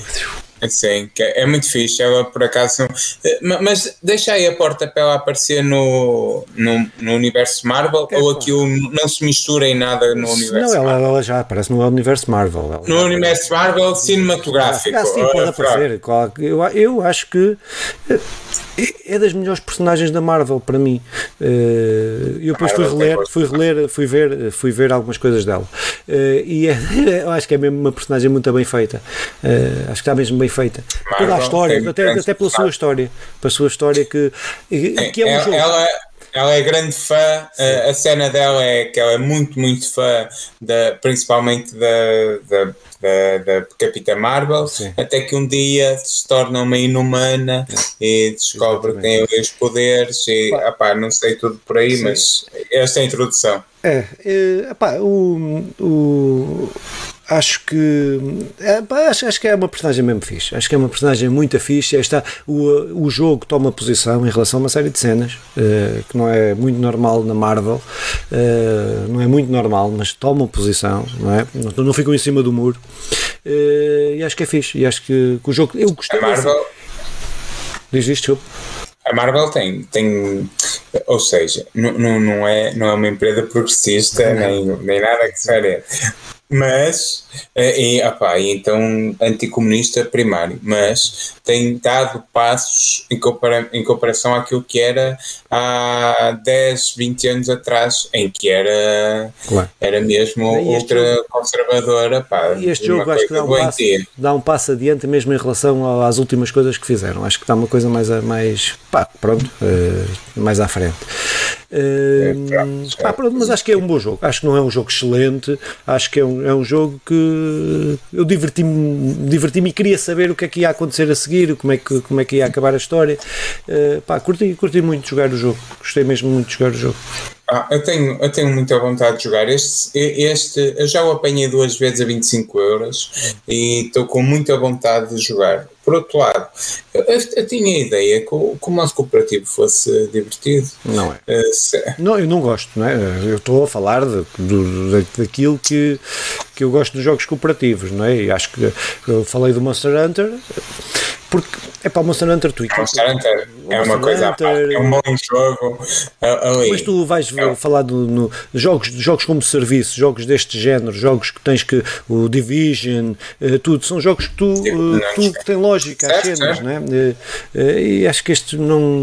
S2: Sim, é muito fixe. Ela por acaso. Eh, mas deixa aí a porta para ela aparecer no, no, no universo Marvel é, ou aquilo não se mistura em nada no universo
S1: Não, ela, ela, já aparece no universo Marvel.
S2: No universo Marvel cinematográfico.
S1: Ah, sim, pode aparecer. Eu, eu acho que eh, é das melhores personagens da Marvel para mim. Eh, eu depois fui reler, fui reler, fui ver, fui ver algumas coisas dela. E é, eu acho que é mesmo uma personagem muito bem feita. Acho que está mesmo bem bem feita. Marvel, Toda a história, até, até pela sua história. Pela sua história que, que é um
S2: ela,
S1: jogo.
S2: Ela, ela é grande fã, a, a, cena dela é que ela é muito, muito fã, da, principalmente da, da da, da Capitã Marvel, Sim. até que um dia se torna uma inumana e descobre que tem os poderes e apá, não sei tudo por aí, Sim. mas esta é a introdução.
S1: É, é apá, o, o acho que é, acho, acho, que é uma personagem mesmo fixe. Acho que é uma personagem muito fixe. Está, o, o jogo toma posição em relação a uma série de cenas uh, que não é muito normal na Marvel, uh, não é muito normal, mas toma posição, não é? Não, não ficam em cima do muro. Uh, e acho que é fixe. E acho que, que o jogo. Eu gostei.
S2: A Marvel.
S1: Diz isto,
S2: a Marvel tem, tem ou seja, não, não, é, não é uma empresa progressista nem, nem nada que seja mas eh, e, opa, então anticomunista primário, mas tem dado passos em, compara em comparação àquilo que era há 10, 20 anos atrás, em que era, claro. era mesmo ultra conservadora. Pá,
S1: e este jogo acho que dá um, passo, dá um passo adiante mesmo em relação às últimas coisas que fizeram. Acho que está uma coisa mais, mais pá, pronto, uh, mais à frente. Uh, pá, pronto, mas acho que é um bom jogo. Acho que não é um jogo excelente. Acho que é um, é um jogo que eu diverti-me diverti e queria saber o que é que ia acontecer a seguir, como é que, como é que ia acabar a história. Uh, pá, curti, curti muito jogar o jogo. Gostei mesmo muito de jogar o jogo.
S2: Ah, eu, tenho, eu tenho muita vontade de jogar. Este, este eu já o apanhei duas vezes a 25 euros e estou com muita vontade de jogar por outro lado, eu, eu, tinha a ideia que o, que o modo cooperativo fosse divertido.
S1: Não é. Uh, se... Não, eu não gosto, não é? Eu estou a falar de, de, daquilo que, que eu gosto dos jogos cooperativos, não é? E acho que eu falei do Monster Hunter porque é para o Monster Hunter tu
S2: Monster Hunter é uma coisa Hunter, é um bom jogo ali.
S1: mas tu vais é. falar de no, jogos, jogos como serviço jogos deste género, jogos que tens que o Division, uh, tudo, são jogos que tu, uh, tu que tem lógica certo, às cenas, né? Uh, e acho que este não,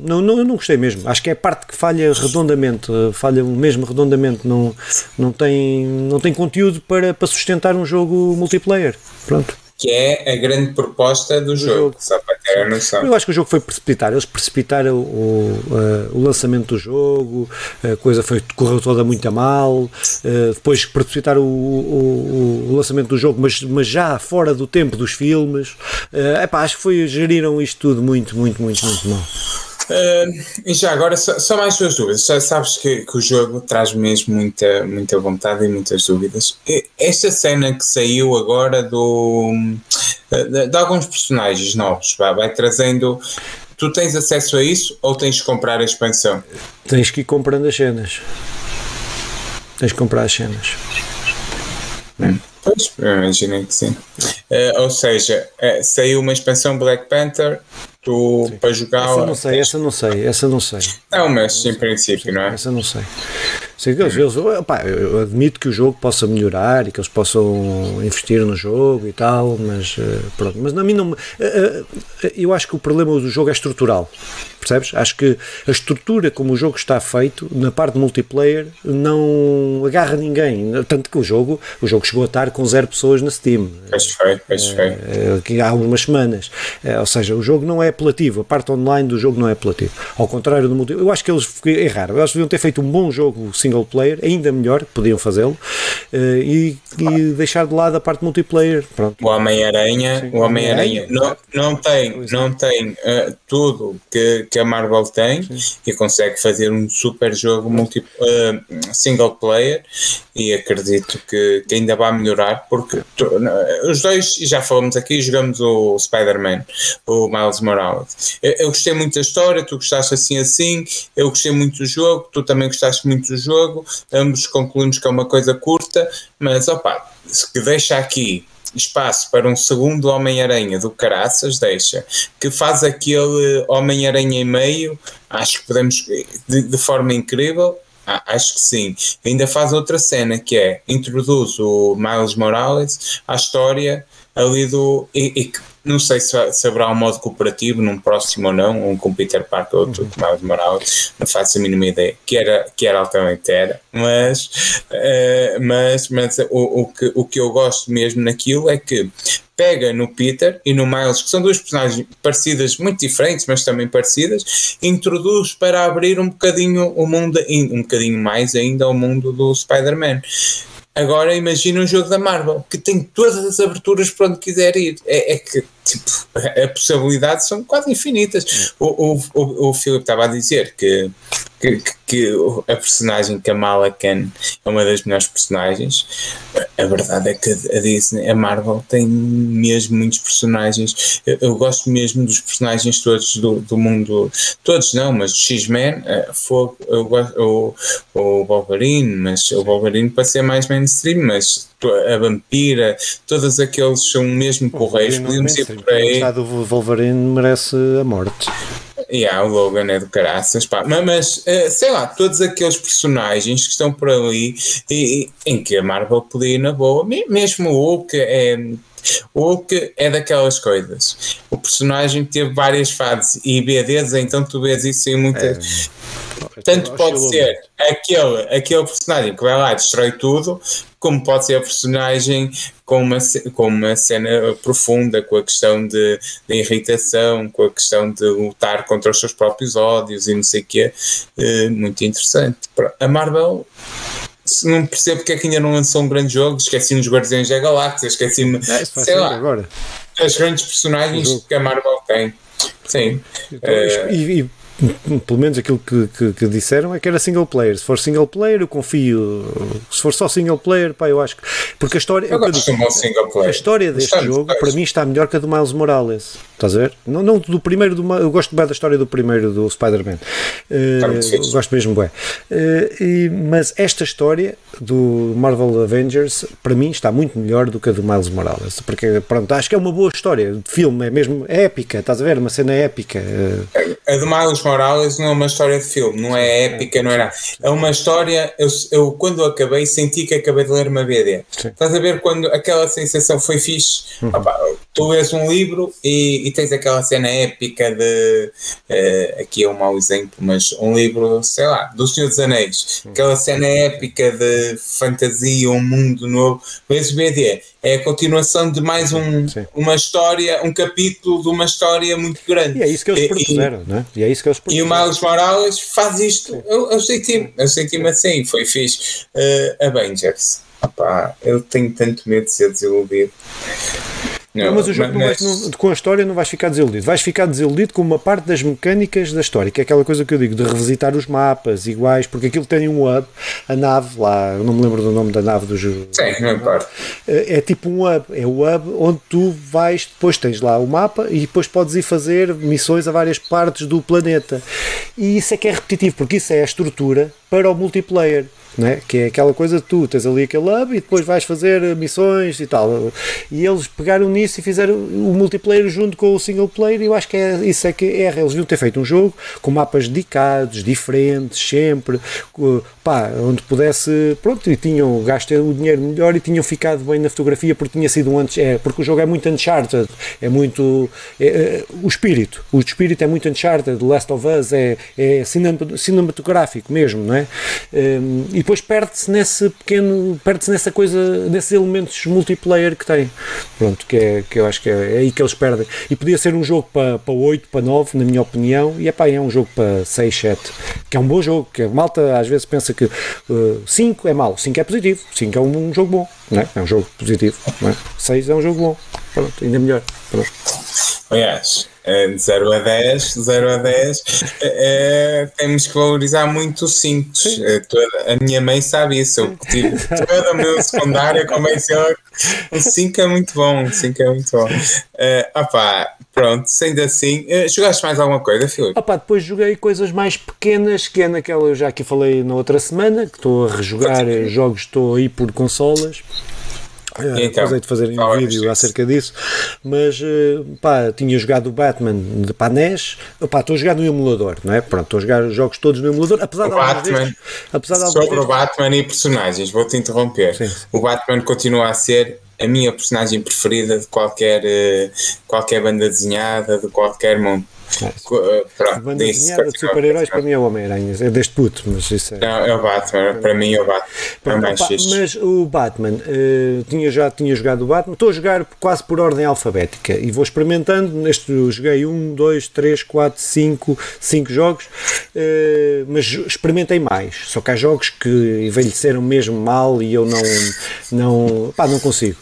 S1: não, não, eu não gostei mesmo, acho que é a parte que falha redondamente, falha mesmo redondamente, não, não, tem, não tem conteúdo para, para sustentar um jogo multiplayer, pronto
S2: que é a grande proposta do, do jogo, jogo, só para ter a noção.
S1: Eu acho que o jogo foi precipitado, eles precipitaram o, o, o lançamento do jogo, a coisa foi, correu toda muito a mal, eh, depois precipitaram o, o, lançamento do jogo, mas, mas já fora do tempo dos filmes. É epá, acho que foi, geriram isto tudo muito, muito, muito, muito mal.
S2: Uh, e já agora, só, só, mais duas dúvidas. Já sabes que, que, o jogo traz mesmo muita, muita vontade e muitas dúvidas. Esta cena que saiu agora do, de, de alguns personagens novos vai, vai, trazendo. Tu tens acesso a isso ou tens de comprar a expansão?
S1: Tens que ir comprando as cenas. Tens que comprar as cenas.
S2: Hum. Pois, imaginei que sim. Uh, ou seja, uh, saiu uma expansão Black Panther. Para jogar.
S1: Essa não sei, essa não sei, essa não sei.
S2: Não, mas em princípio, não é?
S1: Essa não sei. Sei que eles, eles, opa, eu admito que o jogo possa melhorar e que eles possam investir no jogo e tal, mas eh, pronto. Mas na mim não. Eh, eh, eu acho que o problema do jogo é estrutural. Percebes? Acho que a estrutura como o jogo está feito, na parte multiplayer, não agarra ninguém. Tanto que o jogo, o jogo chegou a estar com zero pessoas na Steam.
S2: Pois foi, pois foi.
S1: É, há algumas semanas. É, ou seja, o jogo não é apelativo, a parte online do jogo não é apelativo. Ao contrário do multiplayer, eu acho que eles erraram. Eles deviam ter feito um bom jogo single player, ainda melhor, podiam fazê-lo, uh, e, e, deixar de lado a parte multiplayer. Pronto.
S2: O Homem-Aranha, o Homem-Aranha não, não tem, não tem uh, tudo que, que a Marvel tem Sim. e consegue fazer um super jogo multi, uh, single player e acredito que, que, ainda vai melhorar porque tu, os dois, já falamos aqui, jogamos o Spider-Man, o Miles Morales. Eu, eu, gostei muito da história, tu gostaste assim assim, eu gostei muito do jogo, tu também gostaste muito do jogo, ambos concluímos que é uma coisa curta, mas opa, que deixa aqui espaço para um segundo Homem-Aranha do Caraças, deixa, que faz aquele Homem-Aranha em meio, acho que podemos, de, de forma incrível, acho que sim. Ainda faz outra cena que é introduz o Miles Morales à história ali do. E, e não sei se, se, haverá um modo cooperativo num próximo ou não, um com Peter Parker ou outro com Miles Morales, não faço a mínima ideia, que era, que era altamente era, mas, uh, mas, mas o, o, que, o que eu gosto mesmo naquilo é que pega no Peter e no Miles, que são duas personagens parecidas, muito diferentes, mas também parecidas, introduz para abrir um bocadinho o mundo, um bocadinho mais ainda o mundo do Spider-Man. Agora imagina um jogo da Marvel que tem todas as aberturas para onde quiser ir. É, é que tipo, as possibilidades são quase infinitas. O, o, o, o Filipe estava a dizer que que, que, a personagem Kamala Khan é uma das melhores personagens. A verdade é que a Disney, a Marvel, tem mesmo muitos personagens. Eu, eu gosto mesmo dos personagens todos do, do mundo, todos não, mas o X-Men, eh, eu gosto, o, o Wolverine, mas o Wolverine para ser mais mainstream, mas a vampira, todos aqueles são mesmo porreiros. Podíamos ir por aí.
S1: O Wolverine merece a morte.
S2: E yeah, o Logan é do caraças, pá. Mas, eh, sei lá, todos aqueles personagens que estão por ali e, em que a Marvel podia ir na boa, mesmo o Hulk é. O Hulk é daquelas coisas. O personagem teve várias fases e BDs, então tu vês isso em muitas. É. Tanto pode ser aquele, aquele personagem que vai lá e destrói tudo, como pode ser a personagem com uma, com uma cena profunda, com a questão de, de irritação, com a questão de lutar contra os seus próprios ódios e não sei o quê. Uh, muito interessante. A Marvel não percebo porque é que ainda não lançou um grande jogo, esqueci-me dos Guardiões da Galáxia, esqueci-me, é, sei lá, agora. as grandes personagens que a Marvel tem. Sim.
S1: Então, uh, e, e pelo menos aquilo que, que, que, disseram é que era single player. Se for single player, eu confio. Se for só single player, pá, eu acho que. Porque a história.
S2: Eu gosto um single player.
S1: A história deste jogo, para mim, está melhor que a do Miles Morales. Estás a ver? Não, não do primeiro, do, eu gosto bem da história do primeiro do Spider-Man. Uh, gosto mesmo bem. Uh, e, mas esta história do Marvel Avengers, para mim, está muito melhor do que a do Miles Morales. Porque, pronto, acho que é uma boa história de filme, é mesmo épica, estás a ver? Uma cena épica. Uh,
S2: a do Miles Morales não é uma história de filme, não é épica, não era. É uma história. Eu, eu quando acabei, senti que acabei de ler uma BD. Sim. Estás a ver quando aquela sensação foi fixe? Uhum. Opa, tu lês um livro e, e, tens aquela cena épica de. Uh, aqui é um mau exemplo, mas um livro, sei lá, do Senhor dos Anéis. Aquela cena épica de fantasia, um mundo novo. Lês BD é a continuação de mais um, uma história, um capítulo de uma história muito grande.
S1: E é isso que eles propuseram, e, né? E é isso que
S2: propuseram. E o Miles Morales faz isto. Eu, eu senti-me eu senti assim, foi fixe. Uh, Avengers. Opa, eu tenho tanto medo de ser desiludido.
S1: Não, mas o jogo mas, não com a história não vais ficar desiludido. Vais ficar desiludido com uma parte das mecânicas da história, que é aquela coisa que eu digo, de revisitar os mapas iguais, porque aquilo tem um hub, a nave lá, eu não me lembro do nome da nave do jogo.
S2: Sim, não importa.
S1: É, é tipo um hub, é o hub onde tu vais, depois tens lá o mapa e depois podes ir fazer missões a várias partes do planeta. E isso é que é repetitivo, porque isso é a estrutura para o multiplayer né? que é aquela coisa de tu tens ali aquele hub e depois vais fazer missões e tal. E eles pegaram nisso e fizeram o multiplayer junto com o single player e eu acho que é, isso é que é. Eles deviam ter feito um jogo com mapas dedicados, diferentes, sempre, pá, onde pudesse, pronto, e tinham gasto o dinheiro melhor e tinham ficado bem na fotografia porque tinha sido um antes, é, porque o jogo é muito Uncharted, é muito, é, é, o espírito, o espírito é muito Uncharted, The Last of Us é, é cinematográfico mesmo, não é? Um, e depois perde-se nesse pequeno, perde-se nessa coisa, nesses elementos multiplayer que tem, pronto, que, é, que eu acho que é, é aí que eles perdem, e podia ser um jogo para, para 8, para 9, na minha opinião, e é pá, é um jogo para 6, 7, que é um bom jogo, que a malta às vezes pensa que 5 uh, é mau, 5 é positivo, 5 é um, um, jogo bom, não é? é um jogo positivo, 6 é? é um jogo bom, Pronto, ainda melhor. Pronto.
S2: Aliás, de 0 a 10, 0 a 10, é, temos que valorizar muito os 5. A minha mãe sabe isso. Eu tive toda a minha secundária convenceu o 5 é muito bom. O 5 é muito bom. Uh, opá, pronto, sendo assim, uh, jogaste mais alguma coisa, Filipe?
S1: Opá, depois joguei coisas mais pequenas, que é naquela eu já aqui falei na outra semana, que estou a rejogar jogos, estou aí por consolas. É, então, de fazer um vídeo acerca disso, mas eh, pá, tinha jogado o Batman de Panés, pá, estou a jogar no emulador, não é? Pronto, estou a jogar os jogos todos no emulador, apesar
S2: o
S1: de
S2: Batman, apesar de sobre o Batman e personagens, vou-te interromper. Sim. O Batman continua a ser a minha personagem preferida de qualquer, eh, qualquer banda desenhada, de qualquer
S1: pronto, banda desenhada de super-heróis para mim é o Homem-Aranha, é deste puto, mas isso é.
S2: Não, é o Batman, para mim é o Batman. Pronto, é opa,
S1: mas o Batman, uh, tinha, já tinha jogado o Batman, estou a jogar quase por ordem alfabética e vou experimentando. Neste joguei 1, 2, 3, 4, 5, 5 jogos, uh, mas experimentei mais. Só que há jogos que envelheceram mesmo mal e eu não, não, pá, não consigo.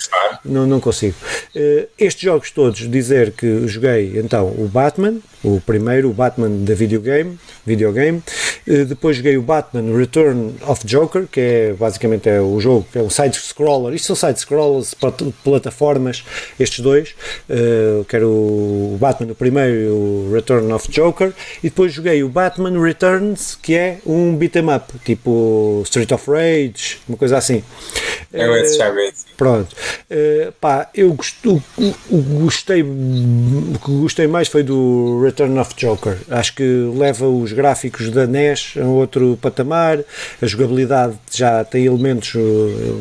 S1: Não, não consigo. Uh, estes jogos todos, dizer que joguei então o Batman, o primeiro, o Batman da videogame, videogame. Eh, depois joguei o Batman Return of Joker, que é basicamente é o jogo, é um side-scroller. Isto são side-scrollers para plataformas, estes dois. Uh, quero o Batman, o primeiro, o Return of Joker. E depois joguei o Batman Returns, que é um beat'em up, tipo Street of Rage, uma coisa assim.
S2: Eu já vi.
S1: Pronto. Uh, pá, eu gostei, o que gostei mais foi do Return of Joker. Acho que leva os gráficos da NES a outro patamar, a jogabilidade já tem elementos uh,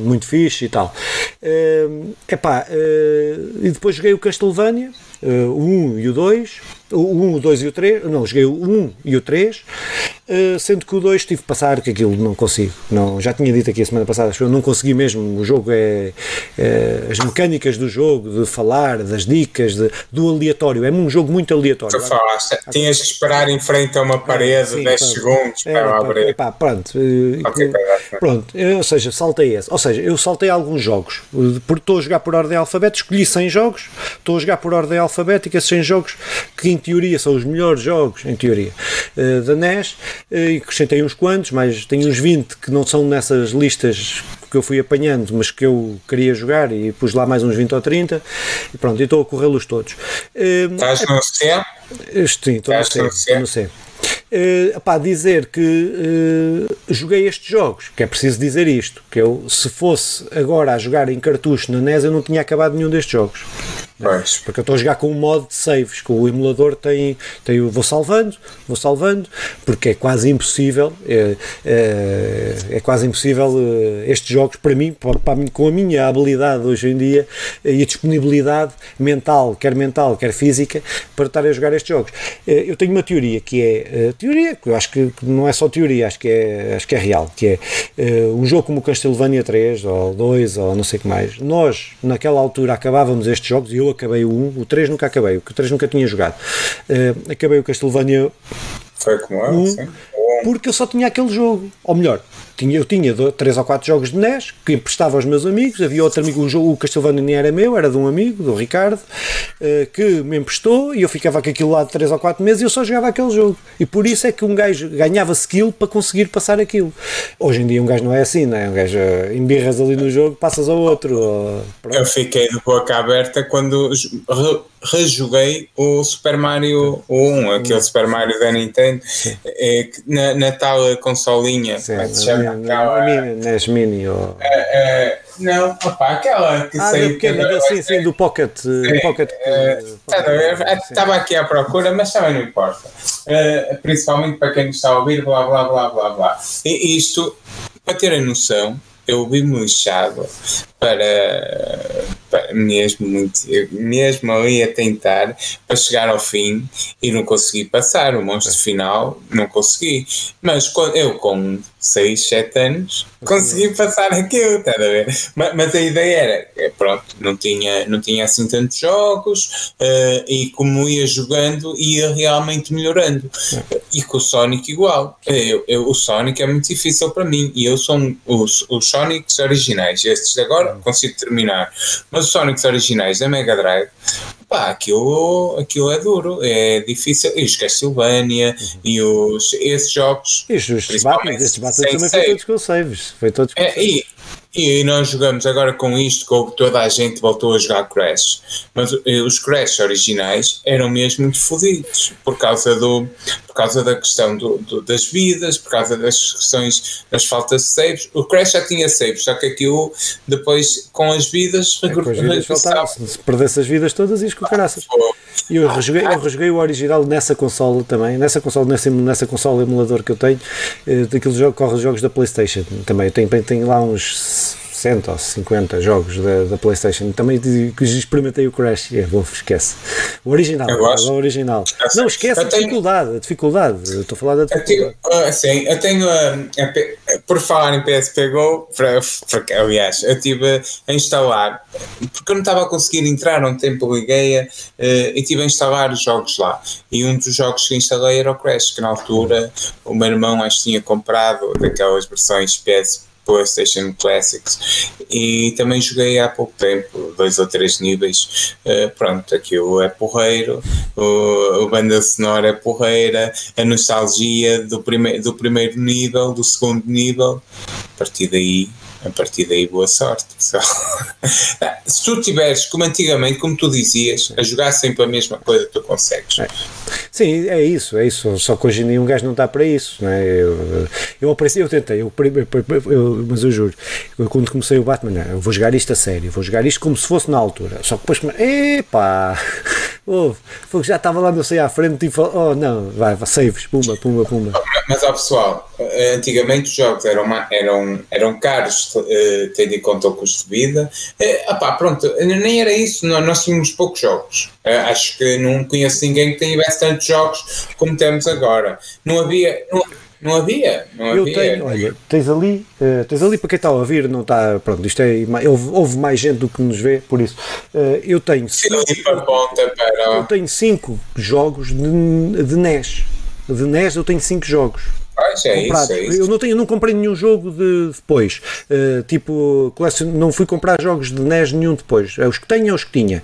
S1: muito fixe e tal. Uh, epá, uh, e depois joguei o Castlevania, uh, o 1 e o 2, o 1, o 2 e o 3, não, joguei o 1 e o 3, uh, sendo que o 2 tive que passar, que aquilo não consigo. Não, já tinha dito aqui a semana passada, eu não consegui mesmo. O jogo é, é as mecânicas do jogo, de falar, das dicas, de, do aleatório. É um jogo muito aleatório.
S2: Tu falaste, tinhas que esperar em frente a uma parede sim, 10 pronto. segundos para é, abrir.
S1: Epá, pronto, uh, pronto, ou seja, saltei esse. Ou seja, eu saltei alguns jogos, porque estou a jogar por ordem alfabética, escolhi 100 jogos, estou a jogar por ordem alfabética alfabética, 100 jogos que em teoria são os melhores jogos, em teoria, uh, da NES, uh, e acrescentei uns quantos, mas tenho uns 20 que não são nessas listas que eu fui apanhando, mas que eu queria jogar e pus lá mais uns 20 ou 30 e pronto, e estou a corrê-los todos.
S2: Estás no C?
S1: Sim, estou no C. Uh, dizer que uh, joguei estes jogos, que é preciso dizer isto, que eu, se fosse agora a jogar em cartucho na NES, eu não tinha acabado nenhum destes jogos. Pois. Porque eu estou a jogar com um modo de saves, que o emulador tem, tem vou salvando, vou salvando, porque é quase impossível, é, é, é quase impossível estes jogos, para mim, para, para mim, com a minha habilidade hoje em dia e a disponibilidade mental, quer mental, quer física, para estar a jogar estes jogos. Eu tenho uma teoria que é, teoria, que eu acho que não é só teoria, acho que é, acho que é real, que é um jogo como o Castlevania 3 ou 2 ou não sei o que mais, nós naquela altura acabávamos estes jogos e eu acabei o 1, o 3 nunca acabei, o 3 nunca tinha jogado. Uh, acabei o Castlevania
S2: Foi como eu, 1,
S1: porque eu só tinha aquele jogo, ou melhor, tinha, eu tinha dois, três ou quatro jogos de NES que emprestava aos meus amigos. Havia outro amigo, o, jogo, o Castlevania nem era meu, era de um amigo, do Ricardo, uh, que me emprestou e eu ficava com aquilo lá de três ou quatro meses e eu só jogava aquele jogo. E por isso é que um gajo ganhava skill para conseguir passar aquilo. Hoje em dia um gajo não é assim, não é? Um gajo uh, embirras ali no jogo, passas ao outro. Ou,
S2: eu fiquei de boca aberta quando rejoguei o Super Mario 1, aquele Super Mario da Nintendo, é, na, na tal consolinha,
S1: Sim, é que chama? Aquela, NES Mini ou...
S2: É, é, não, opa, aquela que
S1: ah, saiu... Pequena, sim, sim, do Pocket. Sim, pocket
S2: estava aqui à procura, mas também não importa. Uh, principalmente para quem está a ouvir, blá, blá, blá, blá, blá. E isto, para terem noção, eu vi-me lixado para, mesmo, muito, mesmo ali a tentar para chegar ao fim e não consegui passar. O monstro final não consegui. Mas eu com 6, 7 anos consegui passar aquilo, está a ver? Mas, mas, a ideia era, é, pronto, não tinha, não tinha assim tantos jogos uh, e como ia jogando ia realmente melhorando. E com o Sonic igual. Eu, eu, o Sonic é muito difícil para mim e eu sou um, os, os Sonics originais. Estes de agora consigo terminar. Mas os Sonics originais da Mega Drive, pá, aquilo, aquilo é duro, é difícil. E os Castlevania uhum. e os, esses jogos.
S1: E os, os Batman, esses Batman também foi todos com saves. Foi todos com
S2: é, e, e nós jogamos agora com isto, com toda a gente voltou a jogar Crash. Mas eh, os Crash originais eram mesmo muito fodidos por causa, do, por causa da questão do, do, das vidas, por causa das questões das faltas de saves. O Crash já tinha saves, só que aquilo depois com as vidas,
S1: é, com as vidas se perdesse as vidas todas, ias com caraças. Eu rejoguei, eu rejoguei o original nessa consola também, nessa consola, nessa, nessa consola emulador que eu tenho, eh, daqueles jogos, os jogos da Playstation também. Eu tenho, tenho lá uns 60 ou 50 jogos da, da PlayStation. Também experimentei o Crash. É, bom, esquece. O original. O original. Não, esquece a tenho, dificuldade. A dificuldade. Estou a falar da dificuldade.
S2: Eu tenho, uh, sim, eu tenho. Uh, por falar em PSP Go, porque, aliás, eu estive a instalar, porque eu não estava a conseguir entrar, um tempo liguei uh, e estive a instalar os jogos lá. E um dos jogos que instalei era o Crash, que na altura o meu irmão acho que tinha comprado daquelas versões PSP PlayStation Classics e também joguei há pouco tempo, dois ou três níveis. Uh, pronto, aquilo é porreiro, o, a banda sonora é porreira, a nostalgia do, prime do primeiro nível, do segundo nível. A partir daí a partir daí boa sorte, pessoal. Se tu tiveres, como antigamente, como tu dizias, a jogar sempre a mesma coisa, tu consegues.
S1: É. Sim, é isso, é isso. Só que hoje em dia um gajo não está para isso. Não é? eu, eu, eu tentei, eu, eu, mas eu juro, eu, quando comecei o Batman, não, eu vou jogar isto a sério, vou jogar isto como se fosse na altura. Só que depois, epá, oh, já estava lá, não sei, à frente e falou, oh não, vai, vai saves, pumba, pumba, pumba.
S2: Mas, ó pessoal, antigamente os jogos eram, eram, eram caros, uh, tendo em conta o custo de vida. Uh, opá, pronto, nem era isso, nós, nós tínhamos poucos jogos. Uh, acho que não conheço ninguém que tivesse tantos jogos como temos agora. Não havia. Não, não havia, não eu havia.
S1: Tenho, olha, tens ali, uh, tens ali para quem está a ouvir, não está, pronto, isto é, houve, houve mais gente do que nos vê, por isso, uh, eu tenho cinco, eu tenho cinco jogos de, de NES, de NES eu tenho 5 jogos.
S2: Pois, é isso, é isso.
S1: Eu não, tenho, não comprei nenhum jogo de depois. Uh, tipo, não fui comprar jogos de NES nenhum depois. É os que tenho é os que tinha.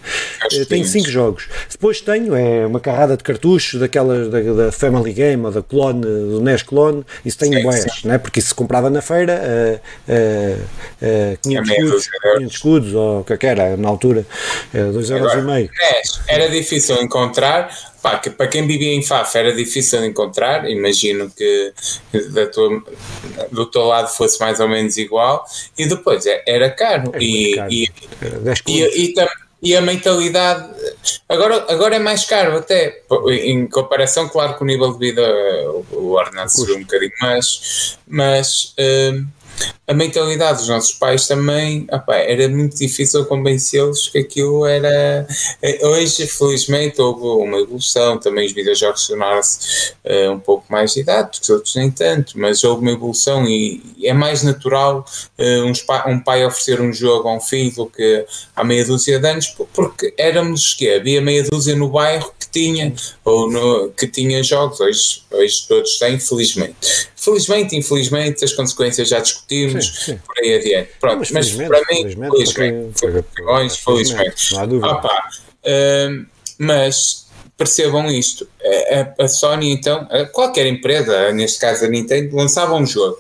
S1: Uh, tenho 5 jogos. Depois tenho é uma carrada de cartuchos daquelas da, da Family Game ou da Clone, do NES Clone. Isso tenho boés, né? porque isso se comprava na feira uh, uh, 500, escudos, 500 escudos ou o que é era na altura, 2,5 euros. e meio.
S2: NES era difícil encontrar Pá, que para quem vivia em Faf era difícil de encontrar, imagino que tua, do teu lado fosse mais ou menos igual, e depois é, era caro. É e, caro. E, e, e, a mentalidade agora, agora é mais caro até em comparação, claro que o nível de vida o Arnaldo subiu um bocadinho mais, mas uh, a mentalidade dos nossos pais também opa, era muito difícil convencê-los que aquilo era. Eh, hoje, felizmente, houve uma evolução. Também os videojogos tornaram-se uh, um pouco mais didáticos, outros nem tanto, mas houve uma evolução e é mais natural uh, um, um, pai oferecer um jogo a um filho do que há meia dúzia de anos, porque éramos que havia meia dúzia no bairro que tinha, ou no, que tinha jogos, hoje, hoje todos têm, felizmente. Felizmente, infelizmente, as consequências já discutimos sim, sim. por aí adiante. Pronto, mas, mas para mim, felizmente, felizmente, felizmente, felizmente. Não há dúvida. Ah, pá, uh, mas percebam isto: a, a, Sony, então, qualquer empresa, neste caso a Nintendo, lançava um jogo.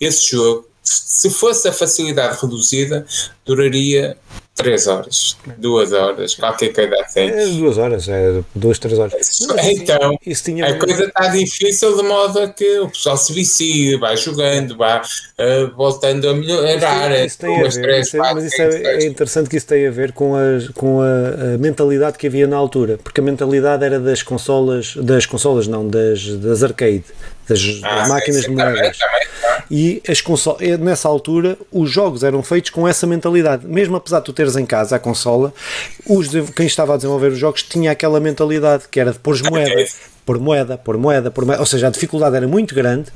S2: Esse jogo, se fosse a facilidade reduzida, duraria 3 horas, 2 horas, qualquer coisa assim.
S1: É 2 horas, é 2, 3 horas.
S2: então, isso tinha a coisa está difícil de modo a que o pessoal se vicie, vai jogando, vai uh, voltando a melhorar.
S1: Isso, isso tem a ver, 3, isso é, 4, mas isso 5, é, é, interessante que isso tem a ver com, a, com a, a, mentalidade que havia na altura, porque a mentalidade era das consolas, das consolas não, das, das arcade, das, ah, das máquinas sim, sim, de moedas. Também, também. E as consolas, nessa altura os jogos eram feitos com essa mentalidade. Mesmo apesar de tu teres em casa a consola, os, quem estava a desenvolver os jogos tinha aquela mentalidade que era de pôr moedas por moeda, por moeda, por moeda. Ou seja, a dificuldade era muito grande,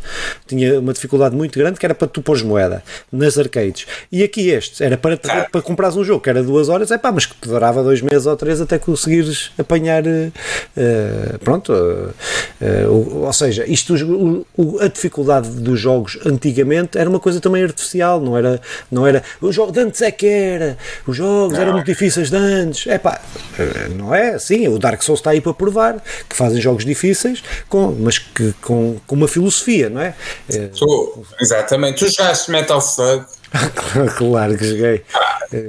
S1: tinha uma dificuldade muito grande que era para tu pôres moeda nas arcades. E aqui este era para, ah. para comprares um jogo que era duas horas, é pá, mas que te durava dois meses ou três até conseguires apanhar. Uh, pronto. Uh, ou seja, isto, o, a dificuldade dos jogos antigamente era uma coisa também artificial, não era. Não era o jogo de antes é que era, os jogos não. eram muito difíceis de antes. É pá, não é assim. O Dark Souls está aí para provar que fazem jogos difíceis difíceis, com, mas que, com, com uma filosofia, não é?
S2: Tu, exatamente. Tu jogaste Metal Slug?
S1: claro que joguei.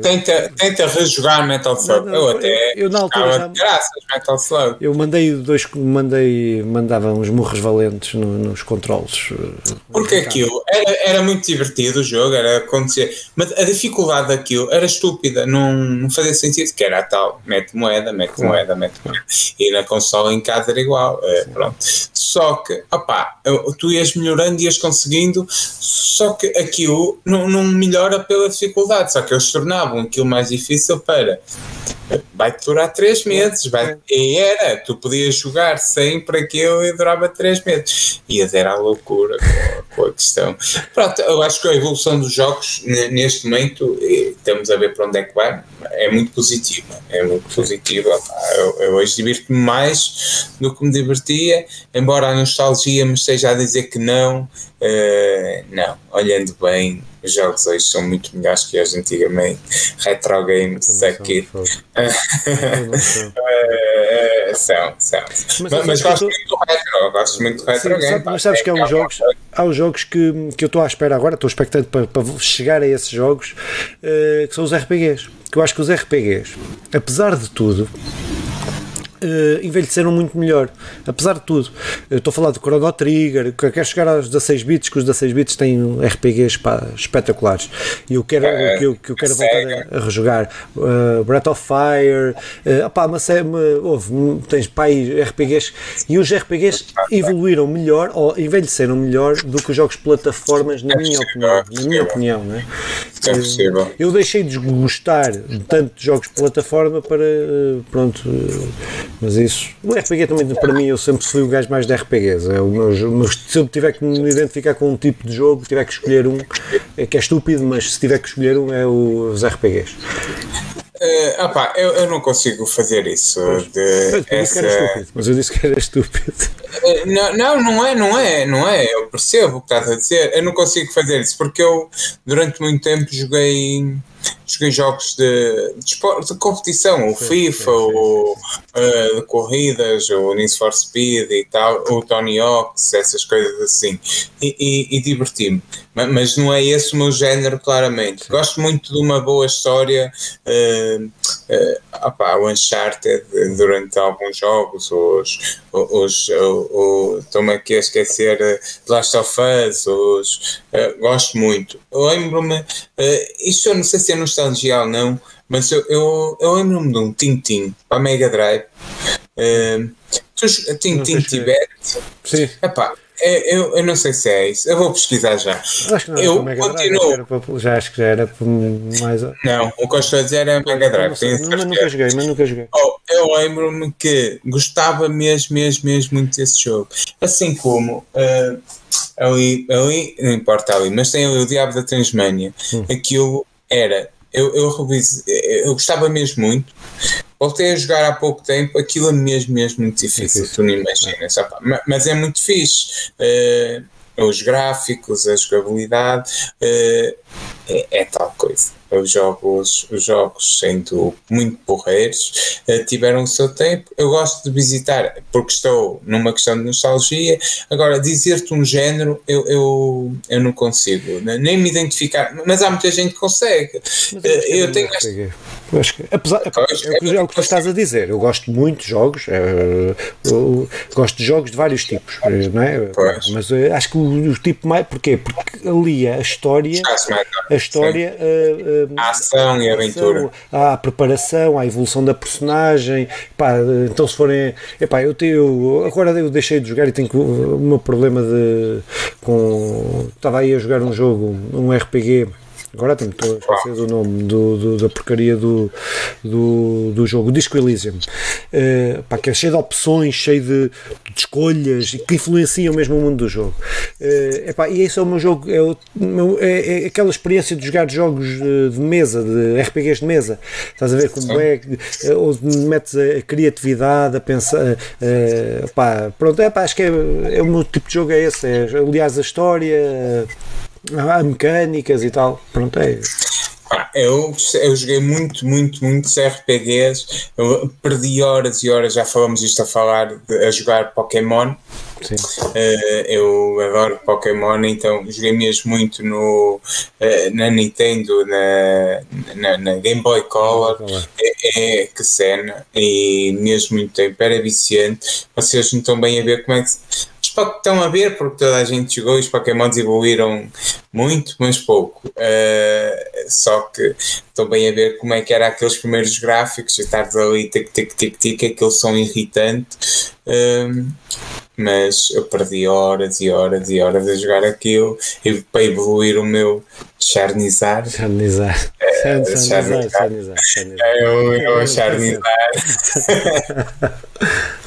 S2: tenta, tenta rejogar Metal Slug. Eu até eu, na altura já, graças Metal Slug.
S1: Eu mandei dois, mandei, mandava uns murros valentes no, nos controles.
S2: Eh, Porque aquilo era, era muito divertido o jogo, era acontecer, mas a dificuldade daquilo era estúpida, não, não fazia sentido, que era a tal, mete moeda, mete claro. moeda, mete moeda. E na consola em casa era igual. É, pronto. Só que, opá, tu ias melhorando, ias conseguindo, só que aquilo não, não melhora pela dificuldade, só que eles tornavam aquilo mais difícil para vai durar 3 meses, vai, e era, tu podias jogar sempre aquilo e durava 3 meses, e era a loucura com, com, a questão. Pronto, eu acho que a evolução dos jogos neste momento, estamos a ver para onde é que vai, é muito positiva, é muito positiva. Eu, eu hoje divirto-me mais do que me divertia, embora a nostalgia me esteja a dizer que não, uh, não, olhando bem os jogos hoje são muito melhores que os antigamente. Retro games aqui. Eh, são, são. Mas, mas, mas gosto muito do retro, gosto muito do retro games.
S1: Mas sabes que há uns jogos, há uns jogos que, que eu estou à espera agora, estou expectante para, para chegar a esses jogos, uh, que são os RPGs. Que eu acho que os RPGs, apesar de tudo, uh, envelheceram muito melhor, apesar de tudo. Estou a falar do Chrono Trigger, que quer chegar aos 16 bits, que os 16 bits têm RPGs pá, espetaculares. E eu quero, é, que, eu, eu quero voltar a, a rejogar uh, Breath of Fire, uh, opá, mas é, houve, tens pá, RPGs, e os RPGs evoluíram melhor ou envelheceram melhor do que os jogos plataformas, na minha opinião. Na minha opinião, né?
S2: É possível.
S1: Eu deixei de gostar de tanto de jogos de plataforma para, pronto, mas isso, o RPG também, para mim, eu sempre fui o gajo mais de RPGs. É o meu, se eu tiver que me identificar com um tipo de jogo, tiver que escolher um, é que é estúpido, mas se tiver que escolher um, é os RPGs.
S2: Uh, opa, eu, eu não consigo fazer isso.
S1: De eu essa... estúpido, mas eu disse que era estúpido.
S2: Eh, não, não, não é, não é, não é. Eu percebo o que estás a dizer. Eu não consigo fazer isso porque eu durante muito tempo joguei joguei jogos de, de, de competição, o sim, FIFA, sim, sim, o uh, de corridas, o Need for Speed e tal, o Tony Hawks, essas coisas assim, e, e, e diverti-me. Mas não é esse o meu género, claramente. Gosto muito de uma boa história, uh, uh, opá, o Uncharted durante alguns jogos, os, os, estou-me aqui a esquecer uh, Last of Us, os, uh, gosto muito. Lembro-me, uh, isto eu não sei se é nostalgia ou não, mas eu, eu, eu lembro-me de um Tintin para a Mega Drive. Uh, Tintin Tibet. Sim. Epá, é, eu, eu não sei se é isso. Eu vou pesquisar já.
S1: Acho que não eu Mega continuo. Drive, já acho que já era mais.
S2: Não, o que eu estou a dizer é Mega Drive.
S1: Sei, mas nunca joguei, mas nunca joguei.
S2: Oh, eu lembro-me que gostava mesmo, mesmo, mesmo muito desse jogo. Assim como uh, ali, ali, não importa ali, mas tem ali o Diabo da Transmania. Hum. Aquilo era. Eu, eu, eu gostava mesmo muito voltei a jogar há pouco tempo, aquilo é mesmo, mesmo muito difícil, difícil. tu não imaginas. É. Mas é muito fixe. Uh, os gráficos, a jogabilidade, uh, é, é, tal coisa. Os jogos, os jogos sendo muito porreiros, uh, tiveram o seu tempo. Eu gosto de visitar porque estou numa questão de nostalgia. Agora, dizer-te um género, eu, eu, eu não consigo, nem me identificar, mas há muita gente que consegue. Uh, eu tenho. Esta,
S1: acho que, apesar, é, é, o que tu estás a dizer. Eu gosto muito de jogos, é, gosto de jogos de vários tipos, não é? Pois. Mas eh, acho que o, o, tipo mais. Porquê? Porque ali a história. A história.
S2: A, ação e a aventura.
S1: A preparação, a evolução da personagem. Pá, então, se forem. Epá, eu, tenho, agora eu deixei de jogar e tenho o meu problema de. Com, estava aí a jogar um jogo, um RPG Agora tenho estou a esquecer do nome do, do, da porcaria do, do, do jogo, o Disco Elysium. Uh, pá, que é cheio de opções, cheio de, de, escolhas e que influenciam mesmo o mundo do jogo. Uh, epá, e esse é o meu jogo, é, o, é, é aquela experiência de jogar jogos de, mesa, de RPGs de mesa. Estás a ver como é, onde metes a criatividade, a pensar. Uh, pá, pronto, é, pá, acho que é, é o meu tipo de jogo, é esse. É, aliás, a história há mecânicas e tal. Pronto, é.
S2: Eu, eu joguei muito, muito, muitos RPGs. Eu perdi horas e horas, já falamos isto a falar, de, a jogar Pokémon. Sim. Uh, eu adoro Pokémon, então joguei mesmo muito no, uh, na Nintendo, na, na, na Game Boy Color. É, é, que cena, e mesmo muito tempo era viciante. Vocês não estão bem a ver como é que estão a ver, porque toda a gente jogou e os Pokémons evoluíram muito, mas pouco. Uh, só que estou bem a ver como é que era aqueles primeiros gráficos, e estar ali tic tic tic tic, aquele som irritante. Uh, mas eu perdi horas e horas e horas a jogar aquilo e para evoluir o meu Charnizar.
S1: Charnizar. É, Charnizar, Charnizar,
S2: Charnizar. É o, o Charnizar.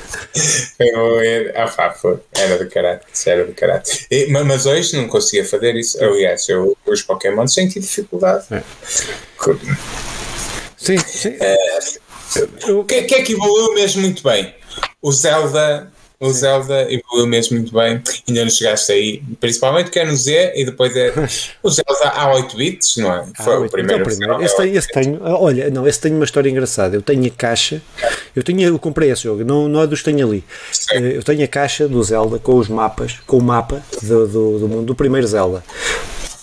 S2: Eu, ah, pá, foi. Era do caralho. Era do caralho. E, mas hoje não conseguia fazer isso. Aliás, eu, os Pokémon senti dificuldade. É.
S1: Sim, sim.
S2: É, o que, que é que evoluiu mesmo muito bem? O Zelda o Zelda evoluiu mesmo muito bem, ainda não chegaste aí, principalmente que é no Z e depois é. O Zelda há 8 bits, não é?
S1: Foi o primeiro. Então, primeiro. Esse, tem, esse tenho, olha, não, esse tem uma história engraçada. Eu tenho a caixa, eu, tenho, eu comprei esse jogo, não, não é dos que tenho ali. Sim. Eh, eu tenho a caixa do Zelda com os mapas, com o mapa do, do, do mundo, do primeiro Zelda.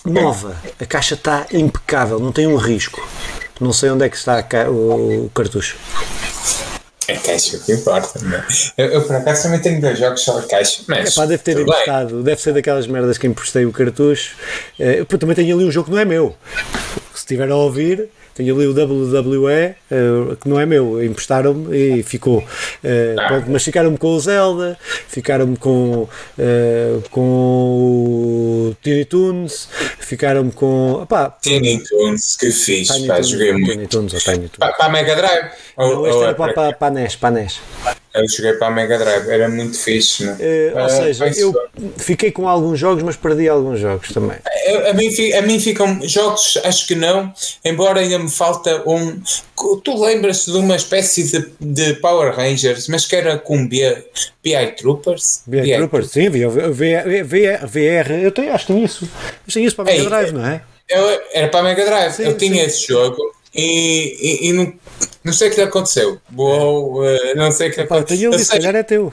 S1: Nova, a caixa está impecável, não tem um risco. Não sei onde é que está o, o cartucho.
S2: É caixa que importa, não é? eu, eu, por acaso também tenho dois jogos só a caixa, mas. É,
S1: pá, deve ter emprestado, deve ser daquelas merdas que emprestei o cartucho. É, eu também tenho ali um jogo que não é meu. Se estiver a ouvir, tenho ali o WWE, uh, eh, que não é meu, emprestaram-me e ficou. Uh, pronto, mas ficaram-me com o Zelda, ficaram-me com, uh, com o Tiny Toons, ficaram-me com. Opá,
S2: Tiny Toons, que fixe, Tiny pá, joguei muito. Tiny Toons ou Tiny Toons. Para a Mega Drive?
S1: Não, este ou era é para, para, para a NES, para a NES.
S2: Eu joguei para a Mega Drive, era muito fixe, né?
S1: Uh, ou seja, eu fiquei com alguns jogos, mas perdi alguns jogos também.
S2: A, a, mim, a mim ficam jogos, acho que não, embora ainda me falta um. Tu lembras-te de uma espécie de, de Power Rangers, mas que era com BI, BI Troopers?
S1: BI, BI Troopers, sim, VR, VR, VR, eu tenho, acho que tenho isso. Eu tenho isso para a Mega Drive, não é?
S2: Eu, era para a Mega Drive, sim, eu tinha sim. esse jogo e, e, e não, não, sei o que aconteceu. Vou, uh, não sei o que aconteceu.
S1: Tenho se calhar é teu.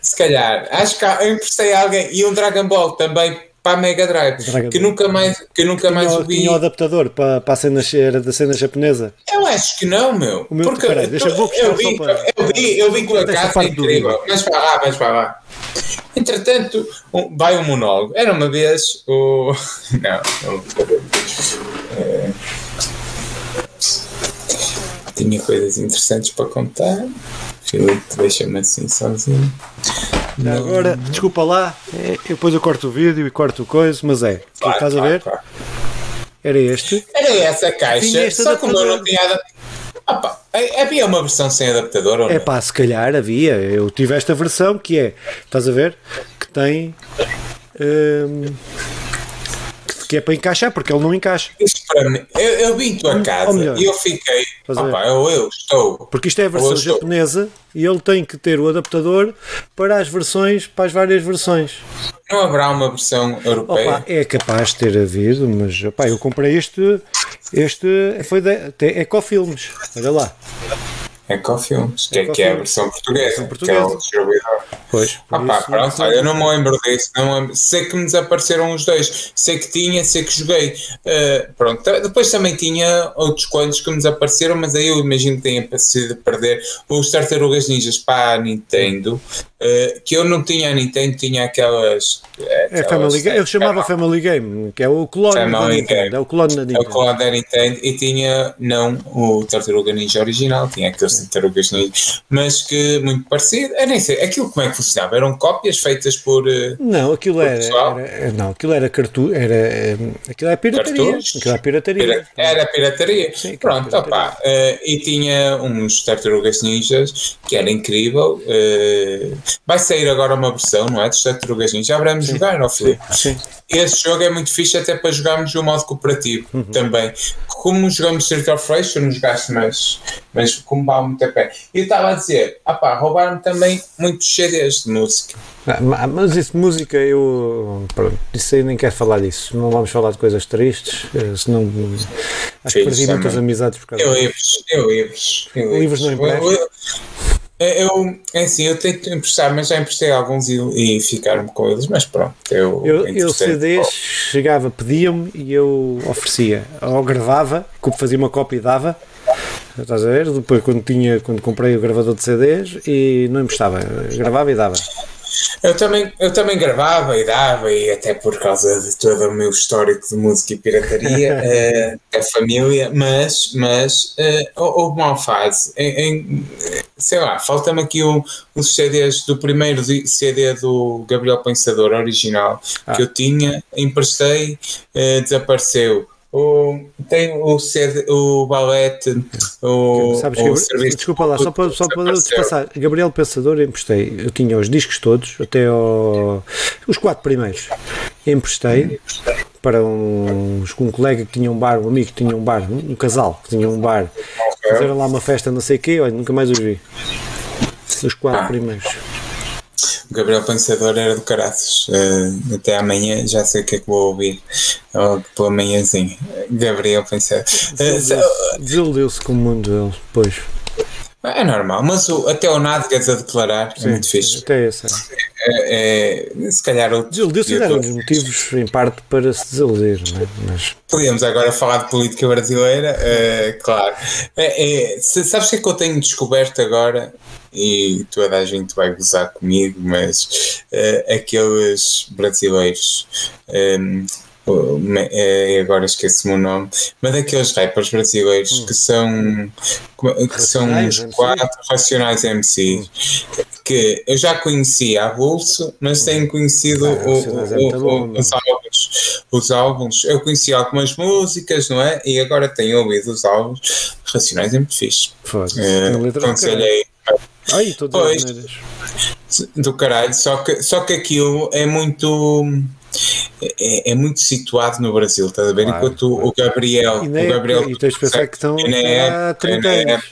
S2: Se calhar, acho que eu emprestei a alguém e um Dragon Ball também para a Mega Drive, Dragon que nunca mais, que nunca mais
S1: o vi. Tinha o adaptador para, para a cena, era da cena japonesa?
S2: Eu acho que não, meu.
S1: O meu porque peraí, deixa, vou
S2: eu, vi, para... eu vi, eu vi com a casa incrível. Mas para lá, mas para lá. Entretanto, um, vai um monólogo. Era uma vez o. Não, não. É... Tinha coisas interessantes para contar. Filipe, deixa-me assim sozinho.
S1: Não. Agora, desculpa lá, é, depois eu corto o vídeo e corto o coisa, mas é. Claro, estás claro, a ver? Claro. Era este.
S2: Era essa caixa, só como eu não tinha. Opa, havia uma versão sem adaptador ou
S1: É pá, se calhar havia. Eu tive esta versão que é, estás a ver? Que tem. Hum, que é para encaixar, porque ele não encaixa.
S2: Isso para mim, eu, eu vim tua casa e eu fiquei, opa, eu, eu estou.
S1: Porque isto é a versão japonesa e ele tem que ter o adaptador para as versões, para as várias versões.
S2: Não haverá uma versão europeia?
S1: Opa, é capaz de ter havido, mas opa, eu comprei este, este foi da Ecofilmes, olha lá.
S2: Ecofilmes, que, é, que é a versão portuguesa, portuguesa. que é o distribuidor.
S1: Pois,
S2: ah, pá, pronto, olha, eu não me lembro disso, não lembro. sei que me desapareceram os dois, sei que tinha, sei que joguei. Uh, pronto, depois também tinha outros quantos que me desapareceram, mas aí eu imagino que tenha sido perder os Tartarugas Ninjas para a Nintendo, uh, que eu não tinha a Nintendo, tinha aquelas.
S1: É Family Game, eu chamava Family Game, que é o clone da Nintendo, é o clone da Nintendo. É o
S2: clone da Nintendo e tinha não o Tartaruga Ninja original, tinha aqueles Tartarugas Ninja, mas que muito parecido, eu nem sei, aquilo como é que funcionava? Eram cópias feitas por. Eh,
S1: não, aquilo era, era, Não, aquilo era cartu, era. Eh, aquilo era pirataria. Cartuns? Aquilo era pirataria.
S2: Era pirataria. Sim, Pronto, pirataria. Opa, uh, e tinha uns Tartarugas Ninjas que era incrível. Uh, vai sair agora uma versão, não é? Dos Tartarugas Ninjas. Já veremos jogar, ó Filipe. Sim. Esse jogo é muito fixe até para jogarmos o modo cooperativo uhum. também. Como jogamos Street of Rage, eu não jogaste mais, mas como muito a pé. E eu estava a dizer, ah pá, roubaram muitos muitos CDs de música.
S1: Ah, mas isso de música, eu. Pronto, isso aí nem quero falar disso. Não vamos falar de coisas tristes, eh, senão. Acho Sim, que perdi muitas amizades por causa
S2: Eu livros, eu livros.
S1: Livros não emprestam.
S2: É, eu, é assim, eu tento emprestar, mas já emprestei alguns e, e ficaram com eles, mas pronto. Eu,
S1: eu, eu CDs chegava, pedia-me e eu oferecia. Ou gravava, fazia uma cópia e dava. Estás a ver? Depois quando tinha, quando comprei o gravador de CDs e não emprestava, gravava e dava.
S2: Eu também, eu também gravava e dava, e até por causa de todo o meu histórico de música e pirataria, uh, da família, mas, mas uh, houve uma fase. Em, em, sei lá, falta-me aqui o, os CDs do primeiro CD do Gabriel Pensador original ah. que eu tinha, emprestei, uh, desapareceu o, tem o, o balete, o,
S1: Sabes, o serviço. Desculpa lá, só para, só para passar. Gabriel Pensador, emprestei. Eu tinha os discos todos, até ao, os quatro primeiros. Emprestei para um, um colega que tinha um bar, um amigo que tinha um bar, um, casal que tinha um bar. Fizeram lá uma festa, não sei o quê, olha, nunca mais os vi. Os quatro ah. primeiros.
S2: O Gabriel Pensador era do caraças. Uh, até amanhã já sei o que é que vou ouvir. Ou pela manhãzinha. Gabriel Pensador.
S1: Uh, Desiludiu-se com o mundo dele, pois.
S2: É normal, mas o, até o Nádegas a declarar é Sim, é muito fixe.
S1: Até esse.
S2: É, é, se calhar o.
S1: Desiludiu-se era dos motivos, em parte, para se desiludir, é? mas.
S2: Podíamos agora falar de política brasileira, uh, claro. É, é, sabes o que é que eu tenho descoberto agora? e toda a gente vai gozar comigo, mas uh, aqueles brasileiros. Um, é, agora esqueci-me o nome, mas daqueles rappers brasileiros hum. que são que são uns quatro racionais MCs que eu já conhecia a Bolso, mas tenho conhecido ah, o, o, o, os álbuns. Os álbuns, eu conheci algumas músicas, não é? E agora tenho ouvido os álbuns racionais é fixe.
S1: Foda-se. Uh, Ai, todas
S2: Pois. do caralho, só que, só que aquilo é muito. É, é muito situado no Brasil, estás a ver?
S1: Claro,
S2: Enquanto o Gabriel.
S1: E,
S2: o
S1: nem,
S2: Gabriel
S1: e tens de pensar que estão
S2: é na
S1: há 30
S2: é na
S1: anos.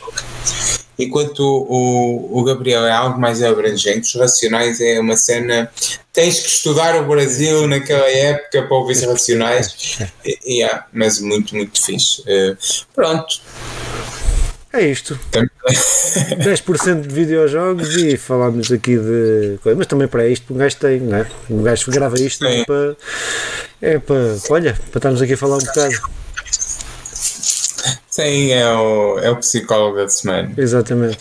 S2: Enquanto o, o Gabriel é algo mais abrangente, os Racionais é uma cena. Tens que estudar o Brasil naquela época para ouvir os Racionais. E- e, yeah, mas muito, muito fixe. Eh, pronto.
S1: É isto.
S2: Tam-
S1: 10% de videojogos e falámos aqui de coisa. Mas também para isto um gajo tem, não é? Um gajo grava isto é para. É para. Olha, para estarmos aqui a falar um bocado.
S2: Sim, é o, é o psicólogo da semana.
S1: Exatamente.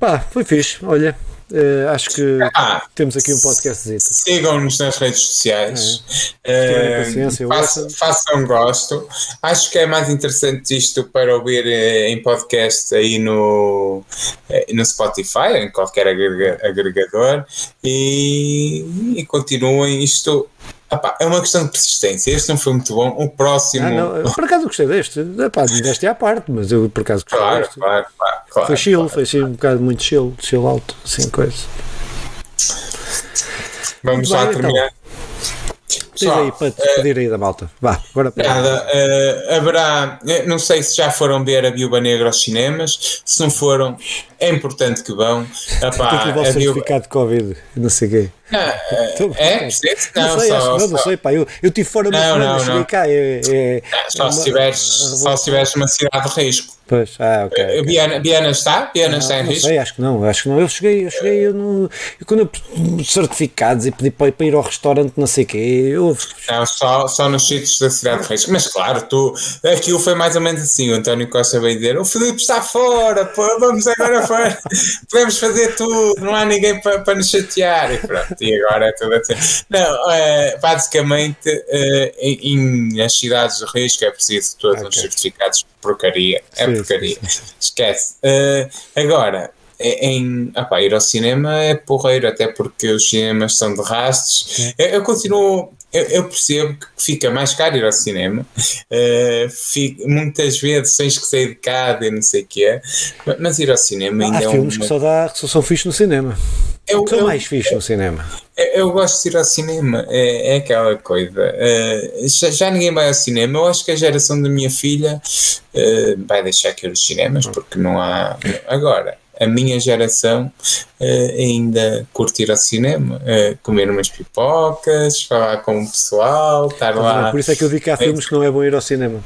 S1: Pá, foi fixe. Olha, eh, acho que
S2: Ah,
S1: temos aqui um podcast.
S2: Sigam-nos nas redes sociais.
S1: tiverem
S2: Eh,
S1: paciência,
S2: façam, façam gosto. Acho que é mais interessante isto para ouvir eh, em podcast aí no, eh, no Spotify, em qualquer agrega- agregador. E, e continuem isto. Epá, é uma questão de persistência. Este não foi muito bom. O próximo.
S1: Ah, por acaso gostei deste. Epá, deste é à parte, mas eu por acaso gostei
S2: Claro,
S1: deste.
S2: claro, claro. claro
S1: Foi chill,
S2: claro.
S1: foi chill, um bocado muito chill, chill alto, assim, coisa.
S2: Vamos
S1: Muito
S2: lá
S1: então.
S2: terminar. Pessoal,
S1: aí para despedir aí da malta. Vá, agora para.
S2: Nada, eh, haverá, eh, não sei se já foram ver a Viúva Negra aos cinemas, se não foram, é importante que vão.
S1: Tem
S2: Epá,
S1: que levar o certificado de Covid, não sei o quê. A
S2: é? Sim,
S1: Não,
S2: Não,
S1: sei,
S2: só,
S1: acho não, não sei, pá. Eu, eu estive fora uma
S2: Não,
S1: semana,
S2: não,
S1: cheguei
S2: não.
S1: cá. É, é,
S2: só
S1: é
S2: se
S1: uma-
S2: tiveres,
S1: a
S2: só se tiveres numa cidade de risco.
S1: Pois, ah, ok. ok.
S2: Viana, Viana está? Viana está em
S1: não
S2: risco?
S1: sei, acho que não, acho que não. Eu cheguei, eu cheguei, eu não. Eu, quando eu certificados e pedi para, para ir ao restaurante, não sei o quê, eu.
S2: Não, só, só nos sítios da cidade de risco. Mas claro, tu, aquilo foi mais ou menos assim. O António Costa veio dizer: O Filipe está fora, pô, vamos agora fora, podemos fazer tudo, não há ninguém para, para nos chatear. E pronto, e agora é tudo assim. Não, é, basicamente, é, em, nas cidades de risco é preciso todos os
S1: Ok.
S2: certificados de porcaria. É
S1: Sim,
S2: porcaria. Esquece. É, agora. Em, pá, ir ao cinema é porreiro, até porque os cinemas são de rastros. Eu, eu continuo, eu, eu percebo que fica mais caro ir ao cinema, Eh, fica- muitas vezes tens que sair de casa e não sei o que é, mas ir ao cinema ainda
S1: Há
S2: é
S1: filmes
S2: uma.
S1: que só, dá, que só são fixos no cinema.
S2: Eu,
S1: são
S2: eu-
S1: mais fixos no cinema.
S2: eu, eu gosto de ir ao cinema, é, é aquela coisa. Eh, já, já ninguém vai ao cinema. Eu acho que a geração da minha filha eh, vai deixar que ir aos cinemas porque não há. Agora, a minha geração eh, ainda curtir ao cinema, eh, comer umas pipocas, falar com o pessoal, estar lá.
S1: Por isso é que eu digo que há filmes que não é bom ir ao cinema.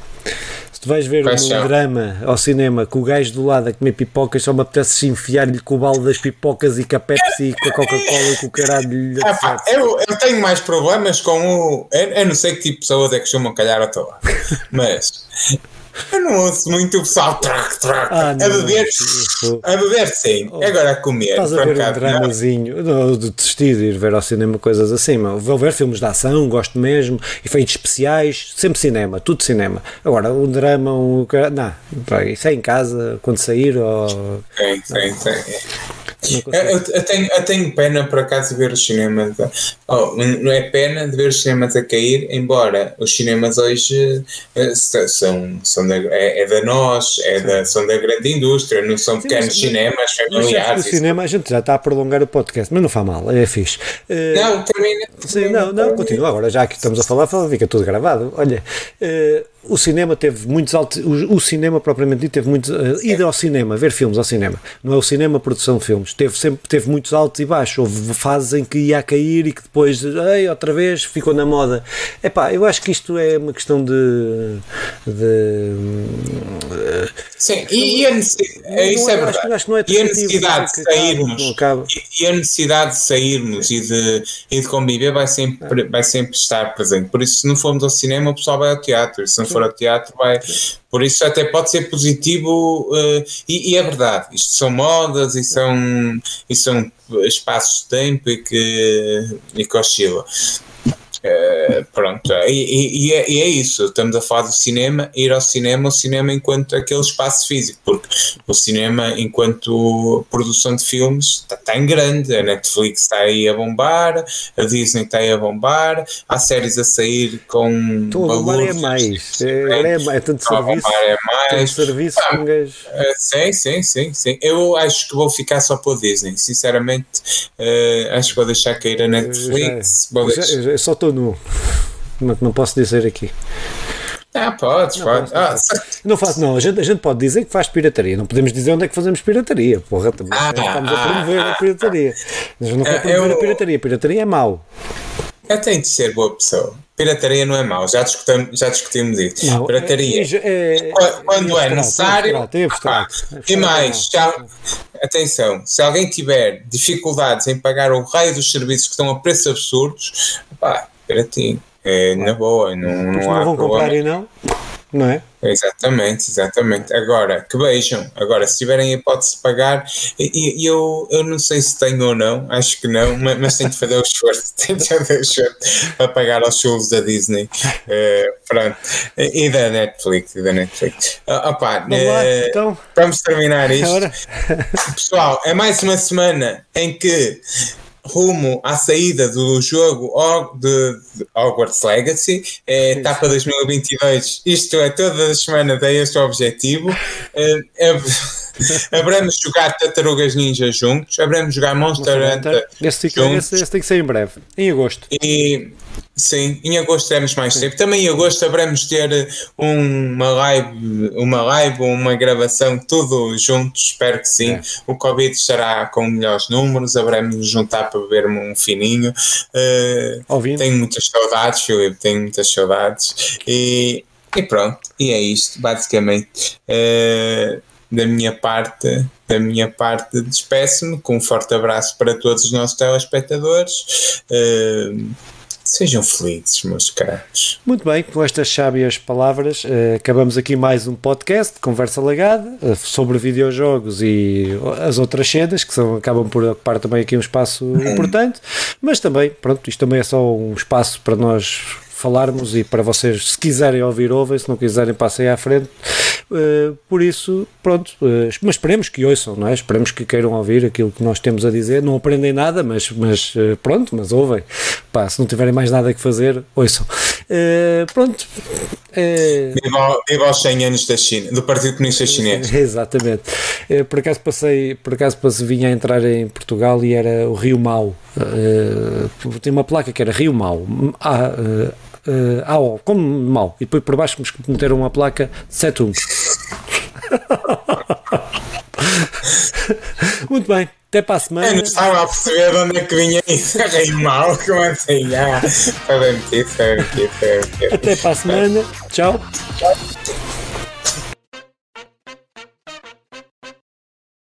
S1: Se tu vais ver
S2: Quais
S1: um
S2: são?
S1: drama ao cinema com o gajo do lado a comer pipocas, só me apetece enfiar-lhe com o balde das pipocas e com a Pepsi e com a Coca-Cola e com o caralho
S2: Ah, pá, eu, eu tenho mais problemas com o. Eu, eu não sei que tipo de pessoas é que chamam calhar teu lado, mas eu não ouço muito o pessoal trac, trac,
S1: Ah,
S2: a
S1: não,
S2: beber.
S1: isso-
S2: A beber sim, agora a comer.
S1: Estás a ver um dramazinho, de desistir de ir ver ao cinema coisas assim, mas vou ver filmes de ação, gosto mesmo, efeitos especiais, sempre cinema, tudo cinema. Agora, um drama, um. Não, isso é em casa, quando sair, ou.
S2: Sim, sim, sim. Eu, eu- tenho, eu tenho pena por acaso de ver os cinemas. Oh, não é pena de ver os cinemas a cair, embora os cinemas hoje eh, são, são da, é, é da nós, é da, são da grande indústria, não são pequenos
S1: mas-
S2: cinemas familiares.
S1: o cinema, a gente já está a prolongar o podcast, mas não faz mal, é fixe. Eh,
S2: Não, termina.
S1: Sim, não, não, continua. Agora, já que estamos a falar, fala, fica tudo gravado. Olha, eh, o cinema teve muitos altos. O, o cinema, propriamente dito, teve muitos. Uh, ir ao cinema, ver filmes ao cinema. Não é o cinema, produção de filmes. Teve, sempre, teve muitos altos e baixos. Houve fases em que ia a cair e que depois, ei, outra vez, ficou na moda. Epá, eu acho que isto é uma questão de. de
S2: Sim, e, e a necessidade, isso é
S1: é- acho
S2: verdade.
S1: que- acho que não é
S2: e a necessidade de sairmos
S1: acaba.
S2: e, e a necessidade de sairmos e de, e de conviver vai sempre, vai sempre estar presente. Por isso, se não formos ao cinema, o pessoal vai ao teatro. Se não for ao teatro, vai. Por isso, até pode ser positivo. eh, e, e é verdade, isto são modas e são, e são espaços de tempo e que, e que oscilam. Eh, Uh, pronto, e, e, é, e, é, isso. Estamos a falar do cinema, ir ao cinema, o cinema enquanto aquele espaço físico, porque o cinema, enquanto produção de filmes, está, está em grande. A Netflix está aí a bombar, a Disney está aí a bombar, há séries a sair com.
S1: Estou a bombar é mais. É, é, é tanto serviço. É mais. Tanto serviço ah,
S2: uh, sim, sim, sim, sim. Eu acho que vou ficar só para o Disney, sinceramente. Uh, acho que vou deixar cair a Netflix.
S1: Já, já, só estou nu. Não, não posso dizer aqui.
S2: Ah, pode, pode.
S1: Ah, não faço, não. A gente, a gente pode dizer que faz pirataria. Não podemos dizer onde é que fazemos pirataria. Porra, também ah, estamos a promover ah, a pirataria. Mas não quero promover eu, a pirataria. Pirataria é mau.
S2: Eu tenho de ser boa pessoa. Pirataria não é mau, já discutimos, já discutimos isso. Não, pirataria, é, é, quando é, é necessário. É abstrato, é abstrato, ah, e mais, já, atenção, se alguém tiver dificuldades em pagar o raio dos serviços que estão a preços absurdos, pá, pirataria é, na boa, não, não,
S1: não há vão problema. comprar e não, não é?
S2: Exatamente, exatamente. Agora, que vejam, agora, se tiverem a hipótese de pagar, eu, eu não sei se tenho ou não, acho que não, mas, mas tenho de fazer o esforço, tenho de fazer o esforço para pagar aos shows da Disney, uh, pronto, e da Netflix, e da Netflix. Uh, opa, vamos, uh, lá, então. vamos terminar isto. Pessoal, é mais uma semana em que rumo à saída do jogo de, Hogwarts Legacy, é etapa 2022. Isto é, todas as semanas é este o objetivo. É, é, Haveremos jogar Tartarugas Ninja juntos, haveremos jogar Monster, Monster Hunter.
S1: Esse, juntos. Esse, esse, tem que ser em breve, em agosto.
S2: E sim, em agosto teremos mais sim. tempo. Também em agosto haveremos ter uma live, uma live, uma gravação, tudo juntos, espero que sim. É. O Covid estará com melhores números, nos juntar para beber um fininho. Uh, tenho muitas saudades, Filipe, tenho muitas saudades. E, e pronto, e é isto, basicamente. Uh, da minha parte, da minha parte, despeço-me com um forte abraço para todos os nossos telespectadores. Uh, Sejam felizes, meus caros.
S1: Muito bem, com estas sábias palavras, uh, acabamos aqui mais um podcast, Conversa Lagada, uh, sobre videojogos e as outras cenas, que são, acabam por ocupar também aqui um espaço importante, mas também, pronto, isto também é só um espaço para nós falarmos e para vocês, se quiserem ouvir, ouvem, se não quiserem, passem à frente. Uh, por isso, pronto, uh, mas esperemos que ouçam, não é? Esperemos que queiram ouvir aquilo que nós temos a dizer. Não aprendem nada, mas, mas uh, pronto, mas ouvem. Pá, se não tiverem mais nada que fazer, ouçam. pronto.
S2: Viva, viva aos 100 anos da China, do Partido Comunista Chinês.
S1: Exatamente. por acaso passei, por acaso passei, vinha a entrar em Portugal e era o Rio Mau. Uh, tem uma placa que era Rio Mau. Ah, uh, AO, como mal. E depois por baixo meteram uma placa Setum. Muito bem, até para a semana.
S2: Eu não estava a perceber de onde é que vinha isso. Rei mal, como assim? Ah, foi bem metido, foi bem metido,
S1: Até para a semana, tchau. Tchau.